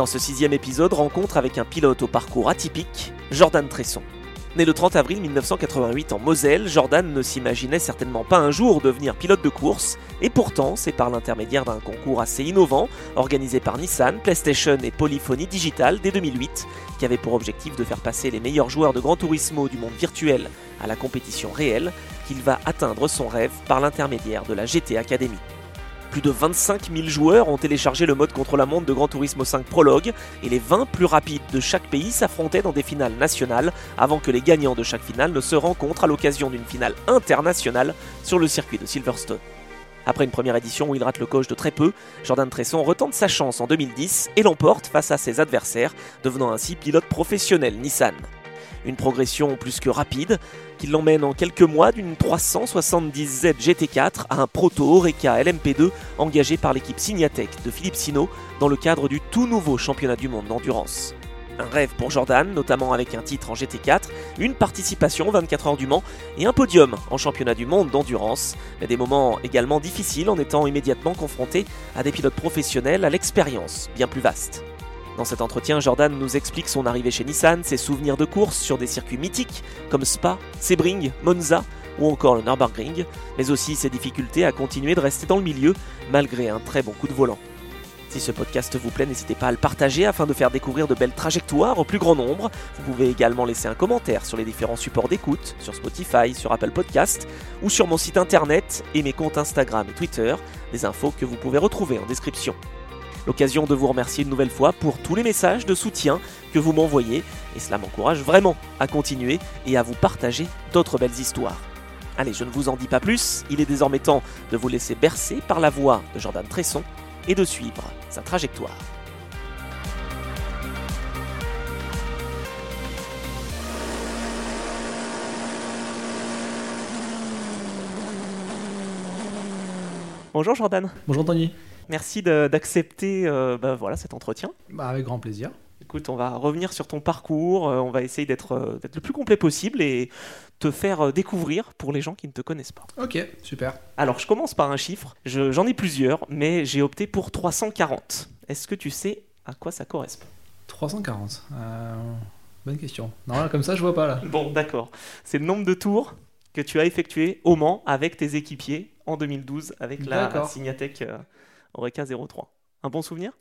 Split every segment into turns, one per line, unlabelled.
Dans ce sixième épisode, rencontre avec un pilote au parcours atypique, Jordan Tresson. Né le 30 avril 1988 en Moselle, Jordan ne s'imaginait certainement pas un jour devenir pilote de course, et pourtant c'est par l'intermédiaire d'un concours assez innovant, organisé par Nissan, PlayStation et Polyphonie Digital dès 2008, qui avait pour objectif de faire passer les meilleurs joueurs de Gran Turismo du monde virtuel à la compétition réelle, qu'il va atteindre son rêve par l'intermédiaire de la GT Academy. Plus de 25 000 joueurs ont téléchargé le mode contre-la-montre de Gran Turismo 5 Prologue et les 20 plus rapides de chaque pays s'affrontaient dans des finales nationales avant que les gagnants de chaque finale ne se rencontrent à l'occasion d'une finale internationale sur le circuit de Silverstone. Après une première édition où il rate le coche de très peu, Jordan Tresson retente sa chance en 2010 et l'emporte face à ses adversaires, devenant ainsi pilote professionnel Nissan. Une progression plus que rapide qui l'emmène en quelques mois d'une 370Z GT4 à un proto Oreca LMP2 engagé par l'équipe Signatech de Philippe Sino dans le cadre du tout nouveau championnat du monde d'endurance. Un rêve pour Jordan, notamment avec un titre en GT4, une participation 24 heures du Mans et un podium en championnat du monde d'endurance, mais des moments également difficiles en étant immédiatement confronté à des pilotes professionnels à l'expérience bien plus vaste. Dans cet entretien, Jordan nous explique son arrivée chez Nissan, ses souvenirs de course sur des circuits mythiques comme Spa, Sebring, Monza ou encore le Nürburgring, mais aussi ses difficultés à continuer de rester dans le milieu malgré un très bon coup de volant. Si ce podcast vous plaît, n'hésitez pas à le partager afin de faire découvrir de belles trajectoires au plus grand nombre. Vous pouvez également laisser un commentaire sur les différents supports d'écoute, sur Spotify, sur Apple Podcast ou sur mon site internet et mes comptes Instagram et Twitter, des infos que vous pouvez retrouver en description. L'occasion de vous remercier une nouvelle fois pour tous les messages de soutien que vous m'envoyez, et cela m'encourage vraiment à continuer et à vous partager d'autres belles histoires. Allez, je ne vous en dis pas plus, il est désormais temps de vous laisser bercer par la voix de Jordan Tresson et de suivre sa trajectoire. Bonjour Jordan.
Bonjour Tony.
Merci d'accepter euh, bah, voilà, cet entretien.
Bah, avec grand plaisir.
Écoute, on va revenir sur ton parcours, euh, on va essayer d'être euh, le plus complet possible et te faire découvrir pour les gens qui ne te connaissent pas.
Ok, super.
Alors, je commence par un chiffre, j'en ai plusieurs, mais j'ai opté pour 340. Est-ce que tu sais à quoi ça correspond?
340 Bonne question. Non, comme ça, je vois pas là.
Bon, d'accord. C'est le nombre de tours que tu as effectué au Mans avec tes équipiers en 2012 avec la Signatech Oreca 03. Un bon souvenir?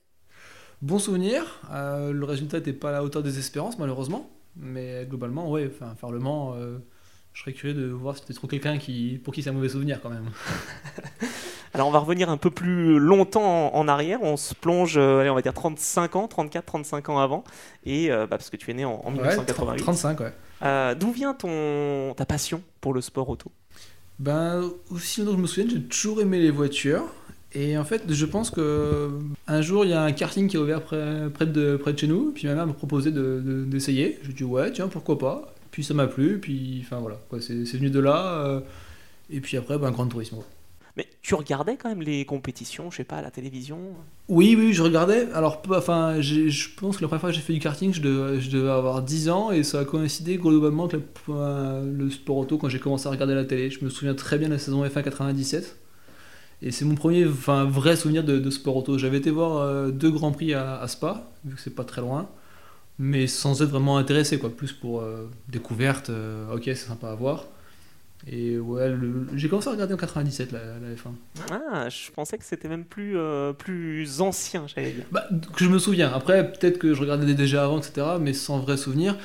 Bon souvenir. Euh, le résultat n'était pas à la hauteur des espérances, malheureusement. Mais globalement, ouais, enfin, faire le Mans, euh, je serais curieux de voir si tu trop quelqu'un qui, pour qui c'est un mauvais souvenir quand même.
Alors on va revenir un peu plus longtemps en, arrière, on se plonge, euh, allez, on va dire 35 ans, 34, 35 ans avant, et bah, parce que tu es né en, 1988.
35, ouais.
D'où vient ton, ta passion pour le sport auto?
Ben, aussi longtemps que je me souviens, j'ai toujours aimé les voitures. Et en fait, je pense que un jour, il y a un karting qui est ouvert près, près, de, près de chez nous. Puis ma mère m'a proposé d'essayer. De, je dis ouais, tiens, pourquoi pas. Puis ça m'a plu. Puis enfin voilà, c'est venu de là. Euh, et puis après, ben, Grand Tourisme.
Mais tu regardais quand même les compétitions, je sais pas, à la télévision?
Oui, oui, je regardais. Alors, enfin, je pense que la première fois que j'ai fait du karting, je devais, je devais, avoir 10 ans et ça a coïncidé globalement avec le, le sport auto quand j'ai commencé à regarder la télé. Je me souviens très bien de la saison F1 97. Et c'est mon premier enfin, vrai souvenir de, sport auto. J'avais été voir euh, deux grands prix à, Spa, vu que c'est pas très loin, mais sans être vraiment intéressé, quoi. Plus pour euh, découverte, euh, ok, c'est sympa à voir. Et ouais, j'ai commencé à regarder en 97 la, la, F1.
Ah, je pensais que c'était même plus, plus ancien, j'allais dire.
Bah, que je me souviens. Après, peut-être que je regardais déjà avant, etc., mais sans vrai souvenir.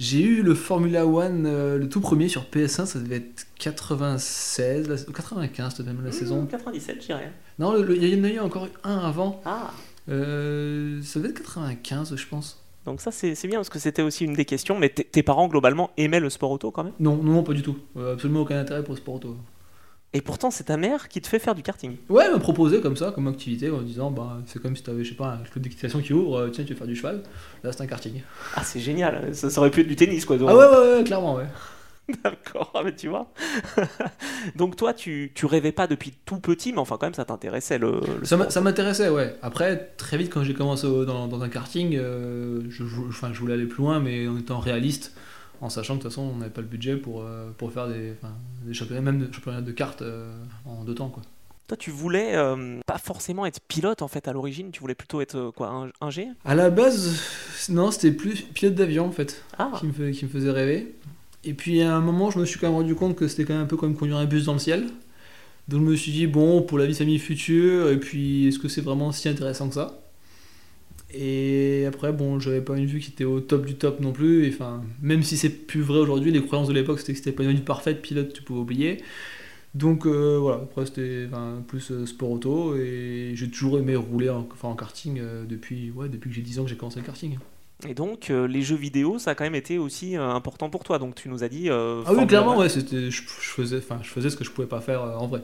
J'ai eu le Formula One, euh, le tout premier sur PS1, ça devait être 96, 95 peut-être même la saison.
97, je dirais.
Non, il y en a eu encore un avant.
Ah.
Euh, ça devait être 95, je pense.
Donc ça c'est bien parce que c'était aussi une des questions. Mais tes parents globalement aimaient le sport auto quand même?
Non, non, pas du tout. Euh, absolument aucun intérêt pour le sport auto.
Et pourtant, c'est ta mère qui te fait faire du karting.
Ouais, elle m'a proposé comme ça, comme activité, en disant bah, c'est comme si tu avais, je sais pas, un club d'équitation qui ouvre, euh, tiens, tu veux faire du cheval? Là, c'est un karting.
Ah, c'est génial. Ça, ça aurait pu être du tennis, quoi. donc.
Ah ouais, ouais, ouais, clairement, ouais.
D'accord, ah, mais tu vois. donc toi, tu, tu rêvais pas depuis tout petit, mais enfin quand même, ça t'intéressait le, le
Ça m'intéressait, ouais. Après, très vite, quand j'ai commencé dans, dans un karting, euh, je, enfin, je voulais aller plus loin, mais en étant réaliste, en sachant que de toute façon, on n'avait pas le budget pour, euh, pour faire des, des championnats, même des championnats de cartes euh, en deux temps, quoi.
Toi, tu voulais euh, pas forcément être pilote en fait à l'origine, tu voulais plutôt être quoi, un, G?
À la base, non, c'était plus pilote d'avion, en fait.
Ah,
qui me, fait- qui me faisait rêver. Et puis à un moment, je me suis quand même rendu compte que c'était quand même un peu comme conduire un bus dans le ciel. Donc je me suis dit, bon, pour la vie de famille future, et puis est-ce que c'est vraiment si intéressant que ça? Et après, bon, j'avais pas une vue qui était au top du top non plus. Et enfin, même si c'est plus vrai aujourd'hui, les croyances de l'époque c'était que c'était pas une vie parfaite, pilote, tu pouvais oublier. Donc euh, voilà, après c'était enfin, plus euh, sport auto et j'ai toujours aimé rouler en, enfin, en karting euh, depuis, ouais, depuis que j'ai 10 ans que j'ai commencé le karting.
et donc les jeux vidéo, ça a quand même été aussi important pour toi. Donc tu nous as dit.
Ah oui, clairement,
1,
ouais, c'était, je, je faisais, enfin, je faisais ce que je pouvais pas faire en vrai.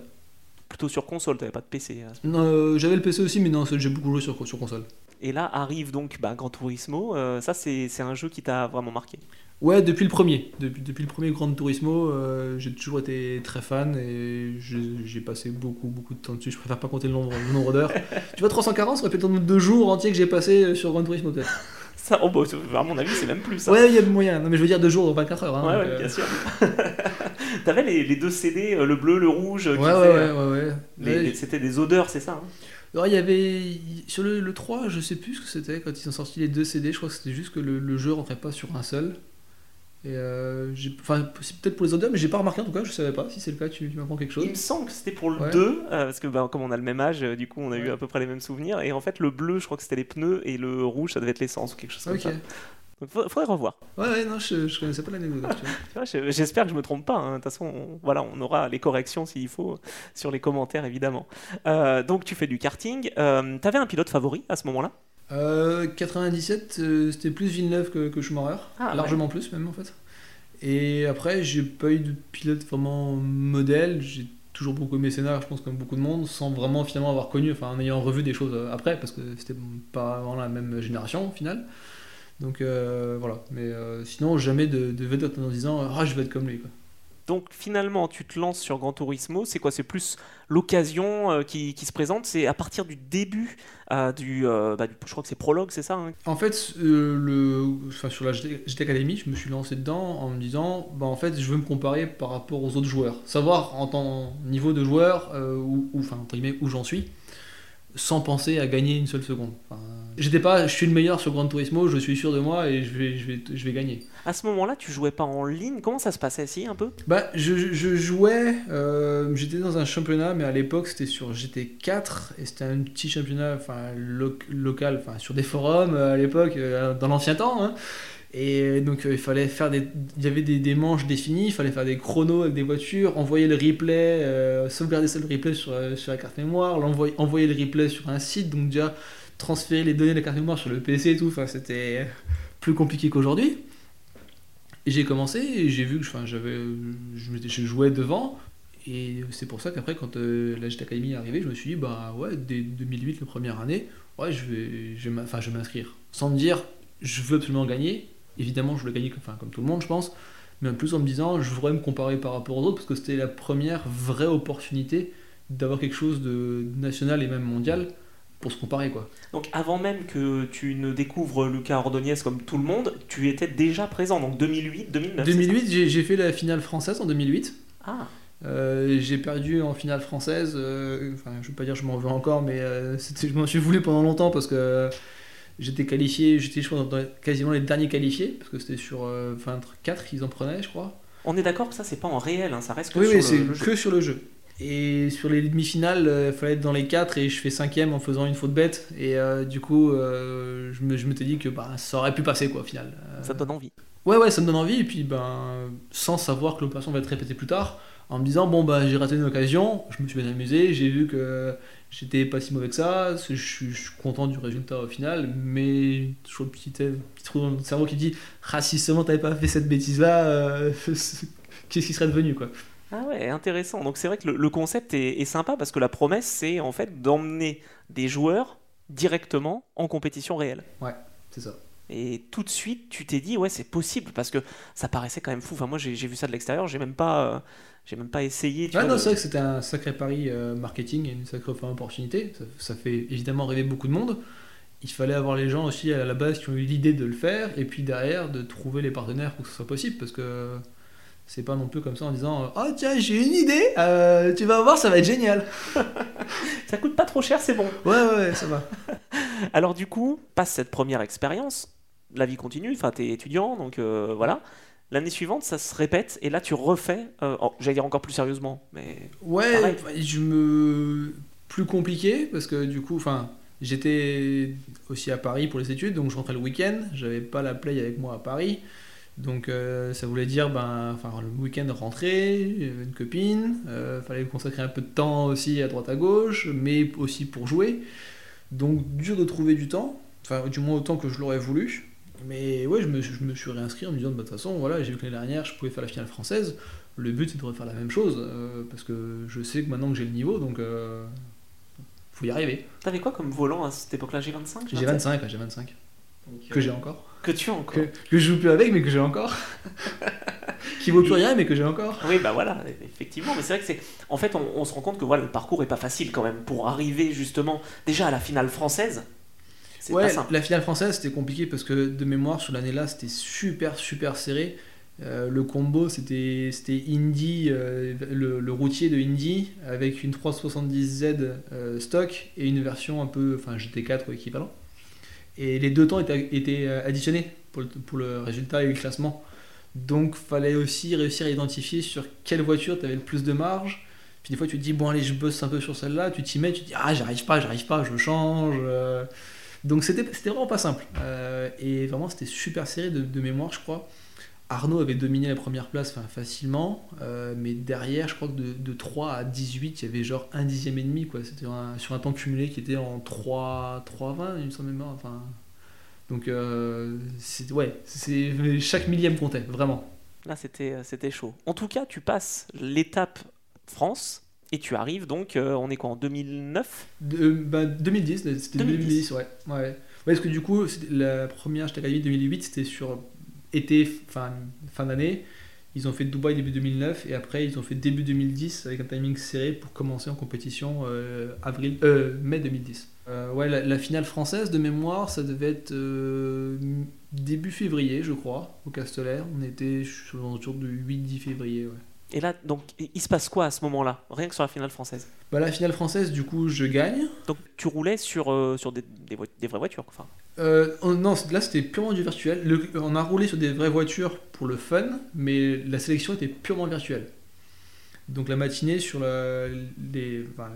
Plutôt sur console, t'avais pas de PC. à ce
Non, j'avais le PC aussi, mais non, j'ai beaucoup joué sur, sur console.
Et là arrive donc bah, Gran Turismo. euh, ça, c'est un jeu qui t'a vraiment marqué.
Ouais, depuis le premier. Depuis, depuis le premier Gran Turismo, euh, j'ai toujours été très fan et j'ai passé beaucoup, beaucoup de temps dessus. Je préfère pas compter le nombre, le nombre d'heures. tu vois, 340, ça aurait pu être le nombre de jours entiers que j'ai passé euh, sur Gran Turismo, peut-être.
Ça, oh, bah, à mon avis, c'est même plus ça.
Ouais, il y a moyen. Non, mais je veux dire deux jours, 24 heures. Hein,
Ouais,
euh,
bien sûr. T'avais les, les deux CD, le bleu, le rouge,
Ouais,
qui
ouais, ouais, ouais, ouais.
les-
Ouais,
les- c'était des odeurs, c'est ça hein?
Alors, il y avait. Sur le, le 3, je sais plus ce que c'était quand ils ont sorti les deux CD. Je crois que c'était juste que le, le jeu rentrait pas sur un seul. Et euh, enfin, c'est peut-être pour les odeurs, mais j'ai pas remarqué en tout cas, je savais pas. Si c'est le cas, tu, tu m'apprends quelque chose.
Il me semble que c'était pour le
Ouais.
2, euh, parce que bah, comme on a le même âge, euh, du coup on a eu à peu près les mêmes souvenirs. Et en fait, le bleu, je crois que c'était les pneus, et le rouge, ça devait être l'essence ou quelque chose comme ça. Donc fa- faudrait revoir.
Ouais, ouais, non, je, je connaissais pas l'anecdote. vois,
je- J'espère que je me trompe pas. hein. De toute façon, on, voilà, on aura les corrections s'il faut sur les commentaires, évidemment. Euh, donc tu fais du karting. Euh, T'avais un pilote favori à ce moment-là?
Euh, 97, euh, c'était plus Villeneuve que, que Schumacher.
Ah, ouais.
largement plus, même en fait. Et après, j'ai pas eu de pilote vraiment modèle. J'ai toujours beaucoup aimé Senna, je pense, comme beaucoup de monde, sans vraiment finalement avoir connu, enfin en ayant revu des choses euh, après, parce que c'était pas vraiment la même génération au final. Donc euh, voilà. Mais euh, sinon, jamais de, de vedette en disant Ah, je vais être comme lui. Quoi.
Donc finalement, tu te lances sur Gran Turismo. C'est quoi? C'est plus l'occasion euh, qui, qui se présente. C'est à partir du début euh, du, euh, bah, du- je crois que c'est prologue, c'est ça hein?
En fait, le, enfin, sur la GT Academy, je me suis lancé dedans en me disant, bah, en fait, je veux me comparer par rapport aux autres joueurs. Savoir en tant niveau de joueur, où, où- enfin, entre guillemets, où j'en suis, sans penser à gagner une seule seconde. Enfin, J'étais pas, je suis le meilleur sur Gran Turismo, je suis sûr de moi et je vais, je vais, je vais gagner.
À ce moment-là, tu jouais pas en ligne? Comment ça se passait? Si un peu?
Bah, je, je jouais, euh, j'étais dans un championnat, mais à l'époque c'était sur GT4 et c'était un petit championnat enfin, lo- local, enfin, sur des forums euh, à l'époque, euh, dans l'ancien temps. hein. Et donc euh, il fallait faire des, il y avait des, manches définies, il fallait faire des chronos avec des voitures, envoyer le replay, euh, sauvegarder ça le replay sur, euh, sur la carte mémoire, l'envoyer, envoyer le replay sur un site, donc déjà transférer les données de la carte mémoire sur le PC et tout, enfin c'était plus compliqué qu'aujourd'hui. Et j'ai commencé et j'ai vu que j'avais, je, jouais devant. Et c'est pour ça qu'après, quand la GT Academy est arrivée, je me suis dit, bah ouais, dès 2008, la première année, ouais, je vais, je vais m'inscrire. Sans me dire, je veux absolument gagner. Évidemment, je voulais gagner comme, enfin, comme tout le monde, je pense. Mais en plus en me disant, je voudrais me comparer par rapport aux autres, parce que c'était la première vraie opportunité d'avoir quelque chose de national et même mondial pour se comparer, quoi.
Donc avant même que tu ne découvres Lucas Ordonez comme tout le monde, tu étais déjà présent. Donc 2008, 2009. c'est
2008, j'ai fait la finale française en 2008.
ça Ah.
Euh, j'ai perdu en finale française. euh, enfin, je veux pas dire que je m'en veux encore, mais euh, je m'en suis voulu pendant longtemps parce que j'étais qualifié, j'étais je crois, dans quasiment les derniers qualifiés parce que c'était sur euh, 24 qu'ils en prenaient, je crois.
On est d'accord que ça c'est pas en réel, hein, ça reste que
Oui,
sur
oui,
le- le jeu.
que sur le jeu. Et sur les demi-finales, il fallait être dans les 4 et je fais cinquième en faisant une faute bête. Et euh, du coup, euh, je me- je m'étais dit que bah, ça aurait pu passer quoi au final. Euh,
Ça te donne envie.
Ouais, ouais, ça me donne envie. Et puis, ben, sans savoir que l'opération va être répétée plus tard, en me disant, bon, bah, j'ai raté une occasion, je me suis bien amusé, j'ai vu que j'étais pas si mauvais que ça, je suis, je suis content du résultat au final, mais toujours le petit, petit trou dans le cerveau qui dit, ah, si seulement t'avais pas fait cette bêtise-là, euh, qu'est-ce qui serait devenu, quoi.
Ah ouais, intéressant. Donc c'est vrai que le, le concept est, est sympa parce que la promesse, c'est en fait d'emmener des joueurs directement en compétition réelle.
C'est ça.
Et tout de suite, tu t'es dit, ouais, c'est possible parce que ça paraissait quand même fou. Enfin, moi, j'ai vu ça de l'extérieur, j'ai même pas, euh, j'ai même pas essayé. tu
Ah
vois,
non,
de-
c'est vrai que c'était un sacré pari euh, marketing et une sacrée enfin, opportunité. Ça, ça fait évidemment rêver beaucoup de monde. Il fallait avoir les gens aussi à la base qui ont eu l'idée de le faire et puis derrière de trouver les partenaires pour que ce soit possible parce que c'est pas non plus comme ça en disant Oh tiens, j'ai une idée, euh, tu vas voir, ça va être génial.
Ça coûte pas trop cher, c'est bon.
Ouais, ouais, ouais, ça va.
Alors du coup, passe cette première expérience, la vie continue, enfin t'es étudiant, donc euh, voilà. L'année suivante, ça se répète, et là tu refais, euh, oh, j'allais dire encore plus sérieusement, mais
Ouais,
Pareil.
je me. Plus compliqué parce que du coup, enfin, j'étais aussi à Paris pour les études, donc je rentrais le week-end. J'avais pas la play avec moi à Paris. Donc euh, ça voulait dire, ben, enfin, le week-end rentrer, j'avais une copine, euh, fallait consacrer un peu de temps aussi à droite à gauche, mais aussi pour jouer. Donc dur de trouver du temps, enfin, du moins autant que je l'aurais voulu. Mais ouais, je me, je me suis réinscrit en me disant, de toute façon, voilà, j'ai vu que l'année dernière, je pouvais faire la finale française. Le but, c'est de refaire la même chose, euh, parce que je sais que maintenant que j'ai le niveau, donc euh, faut y arriver.
t'avais quoi comme volant à cette époque-là? G25
J'ai 25, ouais, j'ai 25.
Donc, euh,
Que j'ai encore.
Que tu as encore.
Que, que je joue plus avec, mais que j'ai encore. Qui vaut plus rien, mais que j'ai encore.
Oui, bah voilà, effectivement. Mais c'est vrai que c'est. En fait, on, on se rend compte que voilà, le parcours est pas facile quand même pour arriver justement déjà à la finale française. Pas
Ouais,
simple.
la finale française, c'était compliqué parce que de mémoire, sur l'année-là, c'était super, super serré. Euh, le combo, c'était c'était Indy, euh, le, le routier de Indy, avec une 370Z euh, stock et une version un peu, enfin GT4 ou équivalent. Et les deux temps étaient, étaient additionnés pour le, pour le résultat et le classement. Donc, fallait aussi réussir à identifier sur quelle voiture tu avais le plus de marge. Puis des fois, tu te dis, bon, allez, je bosse un peu sur celle-là. Tu t'y mets, tu te dis, ah, j'arrive pas, j'arrive pas, je change. Donc, c'était vraiment pas simple. Euh, et vraiment, c'était super serré de, mémoire, je crois. Arnaud avait dominé la première place facilement, euh, mais derrière, je crois que de, de 3 à 18, il y avait genre un dixième et demi. C'était sur un temps cumulé qui était en 3, 3,20, il me semble même. Enfin, donc, euh, ouais, chaque millième comptait, vraiment.
Là, c'était chaud. En tout cas, tu passes l'étape France et tu arrives donc, euh, on est quoi, en 2009
De, bah, 2010, c'était
2010.
2010, ouais. ouais. Ouais, parce que du coup, la première j'étais Academy 2008, c'était sur été, fin, fin d'année. Ils ont fait Dubaï début 2009 et après ils ont fait début 2010 avec un timing serré pour commencer en compétition euh, avril, euh, mai 2010. Euh, ouais, la, la finale française de mémoire, ça devait être euh, début février, je crois, au Castellaire. On était sur autour de 8-10 février. Ouais.
Et là, donc, il se passe quoi à ce moment-là? Rien que sur la finale française.
Bah, la finale française, du coup, je gagne.
Donc, tu roulais sur, euh, sur des, des, vraies voitures. Enfin,
Euh, on- non, là c'était purement du virtuel. Le- on a roulé sur des vraies voitures pour le fun, mais la sélection était purement virtuelle. Donc la matinée sur la- les, enfin,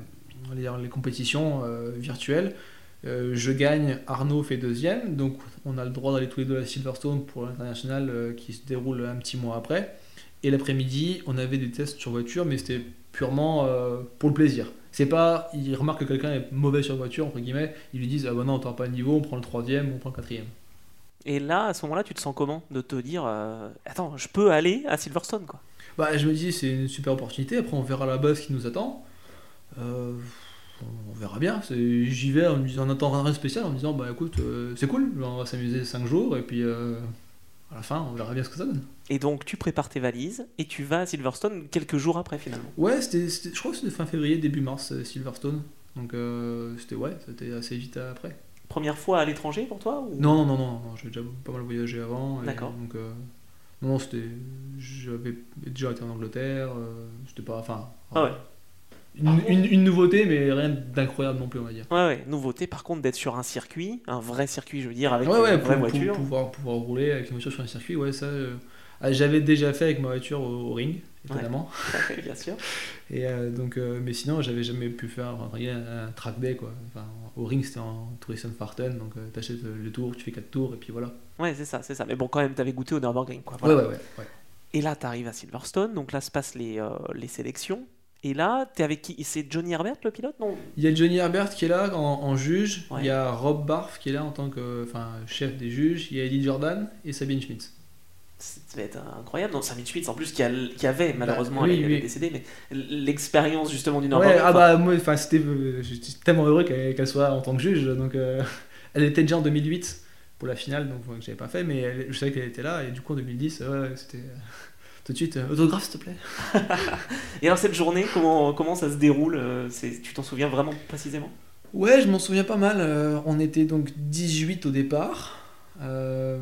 les compétitions euh, virtuelles, je gagne, Arnaud fait deuxième, donc on a le droit d'aller tous les deux à Silverstone pour l'international qui se déroule un petit mois après. Et l'après-midi, on avait des tests sur voiture, mais c'était purement euh, pour le plaisir. C'est pas, il remarque que quelqu'un est mauvais sur voiture, entre guillemets, ils lui disent Ah bah non, t'as pas le niveau, on prend le troisième, on prend le quatrième.
Et là, à ce moment-là, tu te sens comment De te dire, euh, attends, je peux aller à Silverstone, quoi?
Bah, je me dis, c'est une super opportunité. Après, on verra la base qui nous attend. Euh, on verra bien. J'y vais en, en attendant rien de spécial, en me disant, bah écoute, c'est cool, on va s'amuser 5 jours, et puis à la fin, on verra bien ce que ça donne.
Et donc, tu prépares tes valises et tu vas à Silverstone quelques jours après, finalement.
Ouais, c'était, je crois que c'était fin février, début mars, euh, Silverstone. Donc, euh, c'était, ouais, c'était assez vite après.
Première fois à l'étranger pour toi ou...
Non, non, non, non, j'avais déjà pas mal voyagé avant.
D'accord.
Donc, euh, non, non, c'était. J'avais déjà été en Angleterre, euh, c'était pas. Enfin.
Ah ouais.
Une, une- une nouveauté, mais rien d'incroyable non plus, on va dire.
Ouais, ouais. Nouveauté, par contre, d'être sur un circuit, un vrai circuit, je veux dire, avec
ouais,
une
ouais,
vraie
pour,
voiture.
pour pouvoir, pouvoir rouler avec une voiture sur un circuit, ouais, ça. euh, ah, J'avais déjà fait avec ma voiture au, au ring, étonnamment.
Ouais, bien sûr.
Et euh, donc, euh, mais sinon, j'avais jamais pu faire enfin, rien, un track day, quoi. Enfin, au ring, c'était en Tourism Farten, donc euh, t'achètes euh, le tour, tu fais 4 tours, et puis voilà.
Ouais, c'est ça, c'est ça. Mais bon, quand même, t'avais goûté au Nürburgring, quoi.
Ouais,
Voilà.
ouais, ouais. ouais.
Et là, t'arrives à Silverstone, donc là se passent les, euh, les sélections. Et là, t'es avec qui? C'est Johnny Herbert, le pilote, non
Il y a Johnny Herbert qui est là en, en juge,
Ouais.
il y a Rob Barf qui est là en tant que enfin, chef des juges, il y a Eddie Jordan et Sabine Schmitz.
Ça devait être incroyable. Dans 5000 Schmitz, en plus, qui, a, qui avait, malheureusement,
Bah, oui,
elle, elle est
oui.
décédée, mais l'expérience justement du
Ouais,
Nürburgring.
ah bah moi, enfin c'était, euh, j'étais tellement heureux qu'elle qu'elle soit en tant que juge, donc euh, elle était déjà en 2008 pour la finale, donc ouais, que j'avais pas fait, mais elle- je savais qu'elle était là, et du coup en 2010, ouais, ouais, c'était euh, tout de suite euh, autographe s'il te plaît.
Et alors, cette journée, comment, comment ça se déroule euh, Tu t'en souviens vraiment précisément?
Ouais, je m'en souviens pas mal. euh, on était donc 18 au départ. Euh,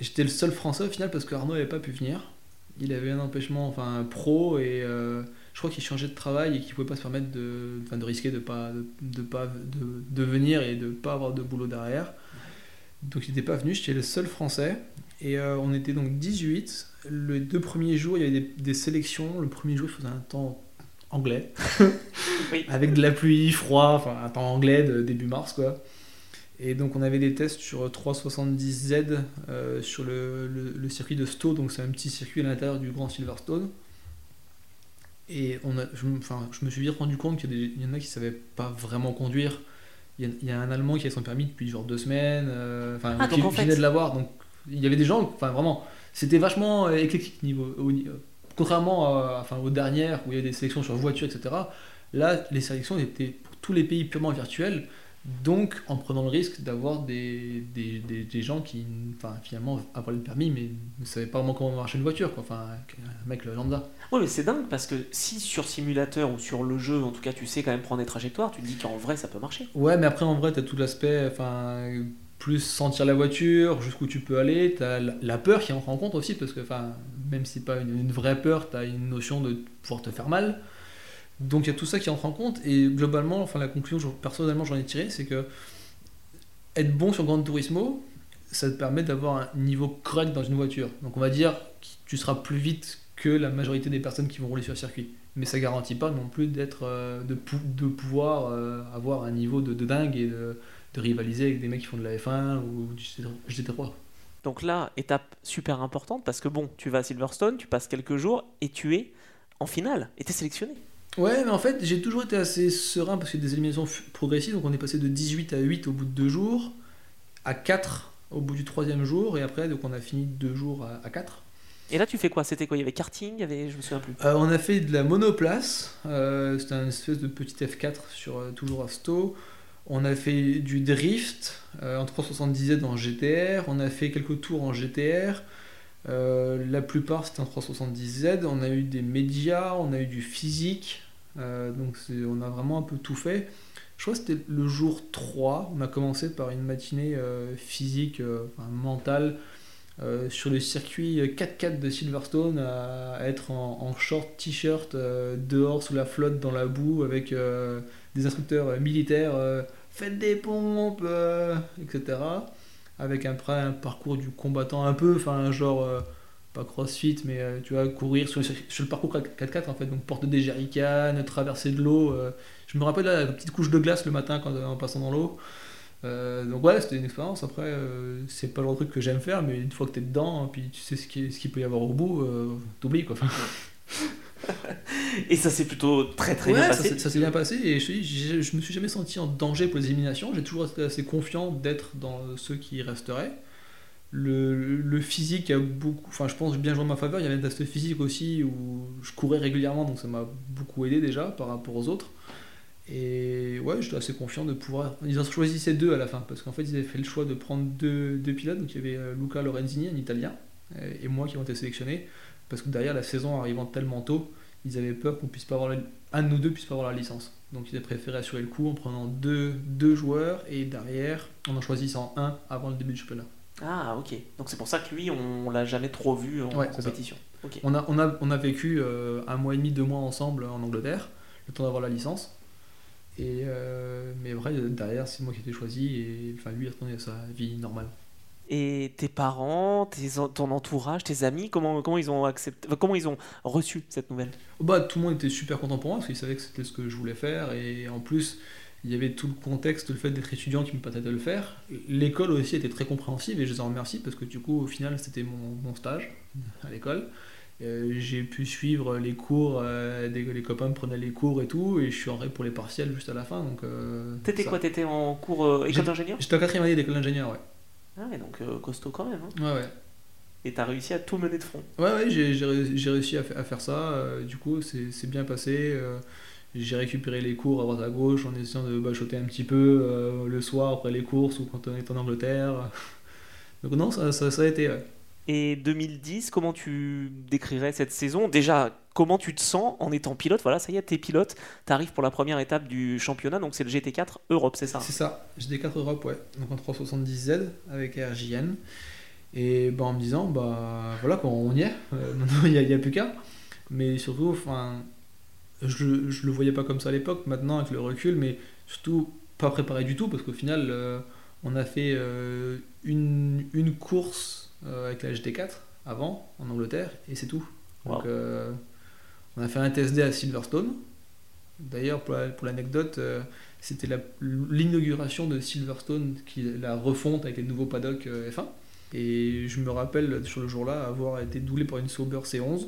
J'étais le seul Français au final parce que Arnaud n'avait pas pu venir. Il avait un empêchement, enfin pro, et euh, je crois qu'il changeait de travail et qu'il pouvait pas se permettre de, de risquer de pas de, de pas de, de venir et de pas avoir de boulot derrière. Donc il n'était pas venu. J'étais le seul Français et on était donc 18. Les deux premiers jours, il y avait des, des sélections. Le premier jour, il faisait un temps anglais.
Oui.
avec de la pluie, froid, enfin un temps anglais de début mars quoi. Et donc on avait des tests sur 370Z euh, sur le, le- le circuit de Stowe, donc c'est un petit circuit à l'intérieur du Grand Silverstone. Et on a, je, me- enfin, je me suis vite rendu compte qu'il y, en a qui ne savaient pas vraiment conduire. Il y, a, il y a un Allemand qui a son permis depuis genre deux semaines, euh, enfin
Ah,
qui,
en
qui
fait-
venait de l'avoir. Donc il y avait des gens, enfin vraiment, c'était vachement euh, éclectique niveau, au- euh, contrairement à- enfin, aux dernières où il y a des sélections sur voiture, etc. Là, les sélections étaient pour tous les pays purement virtuelles, donc en prenant le risque d'avoir des, des, des, des gens qui, enfin, finalement, avaient le permis, mais ne savaient pas vraiment comment marcher une voiture, quoi. Enfin, un mec le lambda.
Ouais, mais c'est dingue parce que si sur simulateur ou sur le jeu, en tout cas, tu sais quand même prendre des trajectoires, tu te dis qu'en vrai, ça peut marcher.
Ouais, mais après, en vrai, t'as tout l'aspect, enfin, plus sentir la voiture, jusqu'où tu peux aller, t'as la- la peur qui entre en compte aussi, parce que, même si pas une, vraie peur, t'as une notion de pouvoir te faire mal. Donc il y a tout ça qui entre en compte, et globalement, enfin, la conclusion personnellement j'en ai tirée, c'est que être bon sur Gran Turismo, ça te permet d'avoir un niveau correct dans une voiture. Donc on va dire que tu seras plus vite que la majorité des personnes qui vont rouler sur le circuit. Mais ça garantit pas non plus d'être, euh, de, de pouvoir euh, avoir un niveau de, de dingue et de, de rivaliser avec des mecs qui font de la F1 ou du GT3.
Donc là, étape super importante parce que bon, tu vas à Silverstone, tu passes quelques jours et tu es en finale et tu es sélectionné.
Ouais, mais en fait, j'ai toujours été assez serein parce que des éliminations progressives, donc on est passé de 18 à 8 au bout de deux jours, à 4 au bout du troisième jour, et après, donc on a fini deux jours à, à 4.
Et là, tu fais quoi? C'était quoi? Il y avait karting, il y avait, je me souviens plus.
Euh, on a fait de la monoplace, euh, c'était un espèce de petit F4 sur euh, toujours à Stowe. On a fait du drift en 370Z en GTR, on a fait quelques tours en GTR. Euh, la plupart c'était en 370Z. On a eu des médias, on a eu du physique, euh, donc on a vraiment un peu tout fait. Je crois que c'était le jour 3. On a commencé par une matinée euh, physique, mentale, sur le circuit 4x4 de Silverstone à être en, short t-shirt dehors sous la flotte dans la boue avec des instructeurs euh, militaires euh, faites des pompes euh, etc avec un, après un parcours du combattant un peu enfin genre euh, pas crossfit mais tu vois courir sur, le circuit- sur le parcours 4x4 en fait donc porter des jerrycans traverser de l'eau je me rappelle là, la petite couche de glace le matin quand, en passant dans l'eau euh, donc ouais, c'était une expérience. Après, euh, c'est pas le genre de truc que j'aime faire, mais une fois que t'es dedans, puis tu sais ce qu'il ce peut y avoir au bout, euh, t'oublies quoi.
Et ça s'est plutôt très très
ouais,
bien passé.
ça s'est bien passé et je, me suis jamais senti en danger pour les éliminations. J'ai toujours été assez confiant d'être dans ceux qui resteraient. Le, le physique a beaucoup, enfin je pense bien joué en ma faveur. Il y avait un test physique aussi où je courais régulièrement, donc ça m'a beaucoup aidé déjà par rapport aux autres. Et ouais, j'étais assez confiant de pouvoir. Ils ont choisi ces deux à la fin parce qu'en fait ils avaient fait le choix de prendre deux, deux pilotes. Donc il y avait euh, Luca Lorenzini, un Italien, et moi qui ont été sélectionnés parce que derrière la saison arrivant tellement tôt, ils avaient peur qu'on puisse pas avoir la- un de nous deux puisse pas avoir la licence. Donc ils avaient préféré assurer le coup en prenant deux, deux joueurs et derrière en en choisissant un avant le début du championnat.
Ah, ok. Donc c'est pour ça que lui, on, on l'a jamais trop vu en
Ouais,
compétition.
On a, on a, on a vécu euh, un mois et demi, deux mois ensemble en Angleterre, le temps d'avoir la licence. Et euh, mais vrai, derrière, c'est moi qui ai été choisi et enfin, lui, il retourné à sa vie normale.
Et tes parents, tes, ton entourage, tes amis, comment, comment ils ont accepté, comment ils ont reçu cette nouvelle?
Bah, tout le monde était super content pour moi parce qu'il savait que c'était ce que je voulais faire et en plus il y avait tout le contexte, le fait d'être étudiant qui me permettait de le faire. L'école aussi était très compréhensive et je les en remercie parce que du coup au final c'était mon, mon stage à l'école. Euh, j'ai pu suivre les cours, euh, des, les copains me prenaient les cours et tout et je suis rentré pour les partiels juste à la fin. Donc, euh,
T'étais quoi? T'étais en cours euh, école d'ingénieur?
J'étais en quatrième année d'école d'ingénieur, ouais.
Ah ouais, donc euh, costaud quand même. hein.
Ouais, ouais.
et tu as réussi à tout mener de front.
Ouais, ouais, j'ai, j'ai, j'ai réussi à, à, faire ça. Euh, du coup, c'est, c'est bien passé. Euh, j'ai récupéré les cours à droite à gauche en essayant de bachoter un petit peu le soir après les courses ou quand on est en Angleterre. Donc non, ça, ça, ça a été... Ouais.
Et 2010, comment tu décrirais cette saison? Déjà, comment tu te sens en étant pilote Voilà, ça y est, t'es pilote, t'arrives pour la première étape du championnat, donc c'est le GT4 Europe, c'est ça
C'est ça, GT4 Europe, ouais. Donc en 370Z avec RJN. Et bah, en me disant, bah voilà, quand on y est, euh, maintenant il n'y a, a, plus qu'à. Mais surtout, enfin, je, je le voyais pas comme ça à l'époque, maintenant avec le recul, mais surtout pas préparé du tout, parce qu'au final, euh, on a fait euh, une, une course avec la GT4 avant, en Angleterre, et c'est tout.
Wow.
Donc, on a fait un TSD à Silverstone. D'ailleurs, pour l'anecdote, euh, c'était l'inauguration de Silverstone, qui, la refonte avec les nouveaux paddocks F1. Et je me rappelle sur le jour-là avoir été doublé par une Sauber C11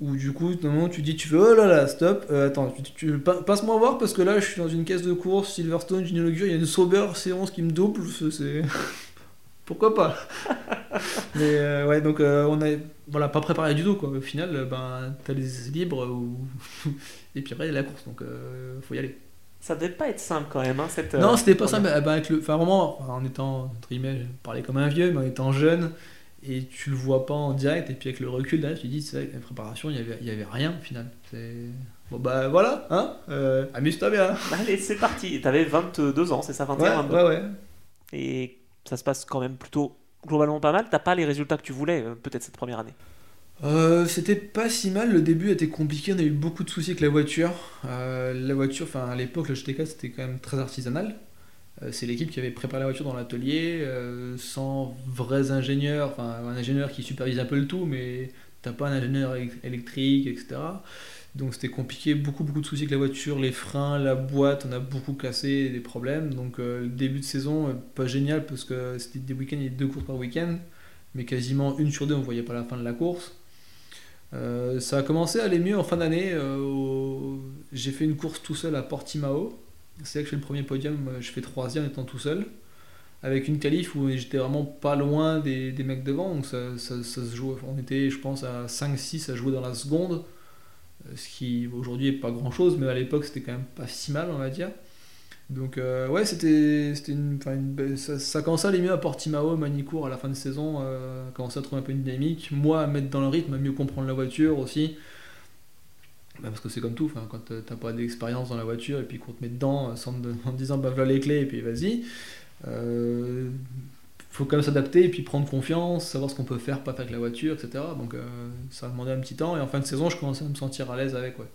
où du coup, moment tu dis, tu veux, oh là là, stop, euh, attends, tu, tu, passe-moi voir parce que là, je suis dans une caisse de course, Silverstone, j'inaugure, il y a une Sauber C11 qui me double, c'est. Pourquoi pas Mais euh, ouais, donc euh, on a voilà, pas préparé du tout, quoi. Au final, ben, t'as les libres, ou... et puis après, il y a la course, donc faut y aller.
Ça devait pas être simple quand même, hein, cette.
Non, c'était pas simple, ben, avec le... enfin, vraiment, en étant, entre guillemets, je parlais comme un vieux, mais en étant jeune et tu le vois pas en direct et puis avec le recul là tu te dis c'est vrai la préparation il y avait, il y avait rien au final c'est bon bah voilà hein euh, amuse-toi bien
allez c'est parti t'avais 22 ans c'est ça 21
ouais,
22
ouais ouais
et ça se passe quand même plutôt globalement pas mal t'as pas les résultats que tu voulais euh, peut-être cette première année?
Euh, c'était pas si mal, le début était compliqué, on a eu beaucoup de soucis avec la voiture. Euh, la voiture, enfin à l'époque, le GT4 c'était quand même très artisanal. C'est l'équipe qui avait préparé la voiture dans l'atelier, sans vrais ingénieurs, enfin un ingénieur qui supervise un peu le tout, mais t'as pas un ingénieur électrique, etc. Donc c'était compliqué, beaucoup beaucoup de soucis avec la voiture, les freins, la boîte, on a beaucoup cassé, des problèmes. Donc euh, début de saison, euh, pas génial parce que c'était des week-ends, il y avait deux courses par week-end, mais quasiment une sur deux, on voyait pas la fin de la course. Euh, ça a commencé à aller mieux en fin d'année. Au... J'ai fait une course tout seul à Portimao. C'est là que je fais le premier podium, je fais troisième étant tout seul. Avec une qualif où j'étais vraiment pas loin des, mecs devant, donc ça, ça, ça, se joue. On était, je pense, à 5-6 à jouer dans la seconde, ce qui aujourd'hui est pas grand chose, mais à l'époque c'était quand même pas si mal, on va dire. Donc euh, ouais, c'était, une, une, ça, ça commençait à aller mieux à Portimao, Manicourt à la fin de saison, euh, commençait à trouver un peu une dynamique. Moi, à mettre dans le rythme, à mieux comprendre la voiture aussi. Bah parce que c'est comme tout, quand t'as pas d'expérience dans la voiture et puis qu'on te met dedans te, en disant bah voilà les clés et puis vas-y, euh, faut quand même s'adapter et puis prendre confiance, savoir ce qu'on peut faire, pas faire avec la voiture, etc. Donc euh, ça a demandé un petit temps et en fin de saison je commençais à me sentir à l'aise avec. Ouais.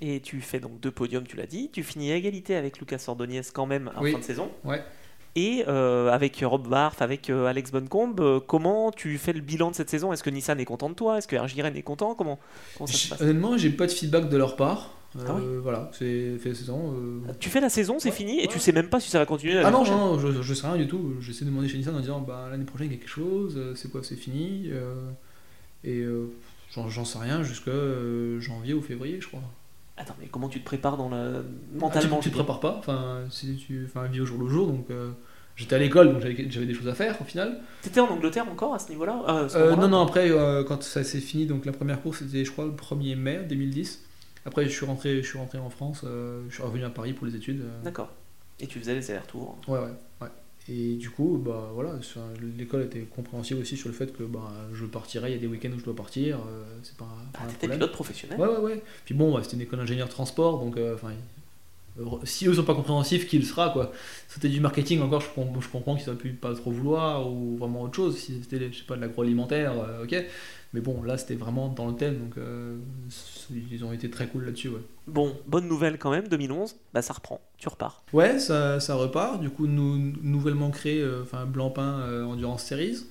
Et tu fais donc deux podiums, tu l'as dit, tu finis à égalité avec Lucas Ordonez quand même en
oui.
fin de saison.
Ouais.
Et euh, avec Rob Barth, avec euh, Alex Bonecombe, euh, comment tu fais le bilan de cette saison? Est-ce que Nissan est content de toi? Est-ce que RJRN est content? Comment, comment ça se passe?
Honnêtement, j'ai pas de feedback de leur part. Ah oui. Voilà, c'est fait la saison.
Tu fais la saison, c'est
ouais,
fini, et tu sais même pas si ça va continuer
Ah non, non, je, je sais rien du tout. J'essaie de demander chez Nissan en disant bah, l'année prochaine il y a quelque chose, c'est quoi, c'est fini. et j'en sais rien jusqu'à janvier ou février, je crois.
Attends, mais comment tu te prépares dans la... mentalement
ah, Tu, tu te prépares pas, enfin, si tu enfin, vis au jour le jour, donc euh, j'étais à l'école, donc j'avais des choses à faire au final.
T'étais en Angleterre encore à ce niveau-là?
Euh, euh, Non, non, après, euh, quand ça s'est fini, donc la première course c'était, je crois, le 1er mai 2010. Après, je suis rentré, je suis rentré en France, euh, je suis revenu à Paris pour les études.
D'accord. Et tu faisais les allers-retours
Ouais, ouais, ouais. Et du coup, bah voilà, l'école était compréhensive aussi sur le fait que bah, je partirais, il y a des week-ends où je dois partir, euh, c'est pas,
pas ah, un problème. pilote professionnel
Ouais, ouais, ouais. Puis bon, ouais, c'était une école d'ingénieur transport, donc enfin, euh, si eux sont pas compréhensifs, qui le sera quoi C'était du marketing encore, je, comprends, je comprends qu'ils auraient pu pas trop vouloir ou vraiment autre chose. Si c'était, je sais pas, de l'agroalimentaire, euh, ok. Mais bon, là c'était vraiment dans le thème, donc euh, ils ont été très cool là-dessus. Ouais.
Bon, bonne nouvelle quand même, 2011, bah ça reprend, tu repars.
Ouais, ça, ça repart. Du coup, nous, nouvellement créé, enfin Blancpain euh, Endurance Series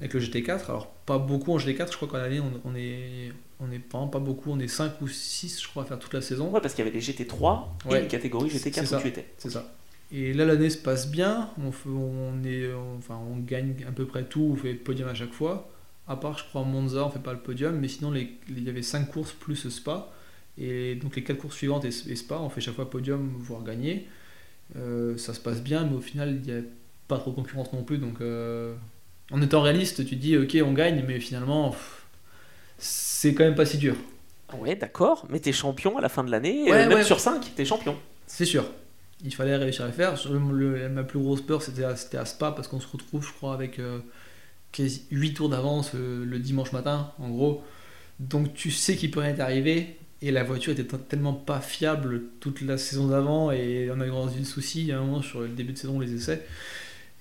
avec le GT4. Alors pas beaucoup en GT4, je crois qu'en année on, on est on est pas, pas beaucoup, on est 5 ou 6 je crois à faire toute la saison.
Ouais, parce qu'il y avait les GT3 ouais. et une catégorie GT4 où tu étais.
C'est ça. Et là l'année se passe bien, on, fait, on, est, on, enfin, on gagne à peu près tout, on fait podium à chaque fois. À part je crois Monza, on fait pas le podium, mais sinon les, il y avait 5 courses plus Spa. Et donc les 4 courses suivantes et, et, Spa, on fait chaque fois podium, voire gagner. Euh, ça se passe bien, mais au final il n'y a pas trop de concurrence non plus, donc... Euh, En étant réaliste, tu te dis ok, on gagne, mais finalement, pff, c'est quand même pas si dur.
Ouais, d'accord, mais t'es champion à la fin de l'année,
Ouais,
euh, même
ouais.
sur 5, t'es champion.
C'est sûr. Il fallait réussir à le faire. Sur le- le- ma plus grosse peur, c'était à, c'était à Spa, parce qu'on se retrouve, je crois, avec euh, quasi 8 tours d'avance euh, le dimanche matin, en gros. Donc tu sais qu'il peut rien t'arriver. Et la voiture était tellement pas fiable toute la saison d'avant. Et on a eu des soucis à un moment sur le début de saison, les essais.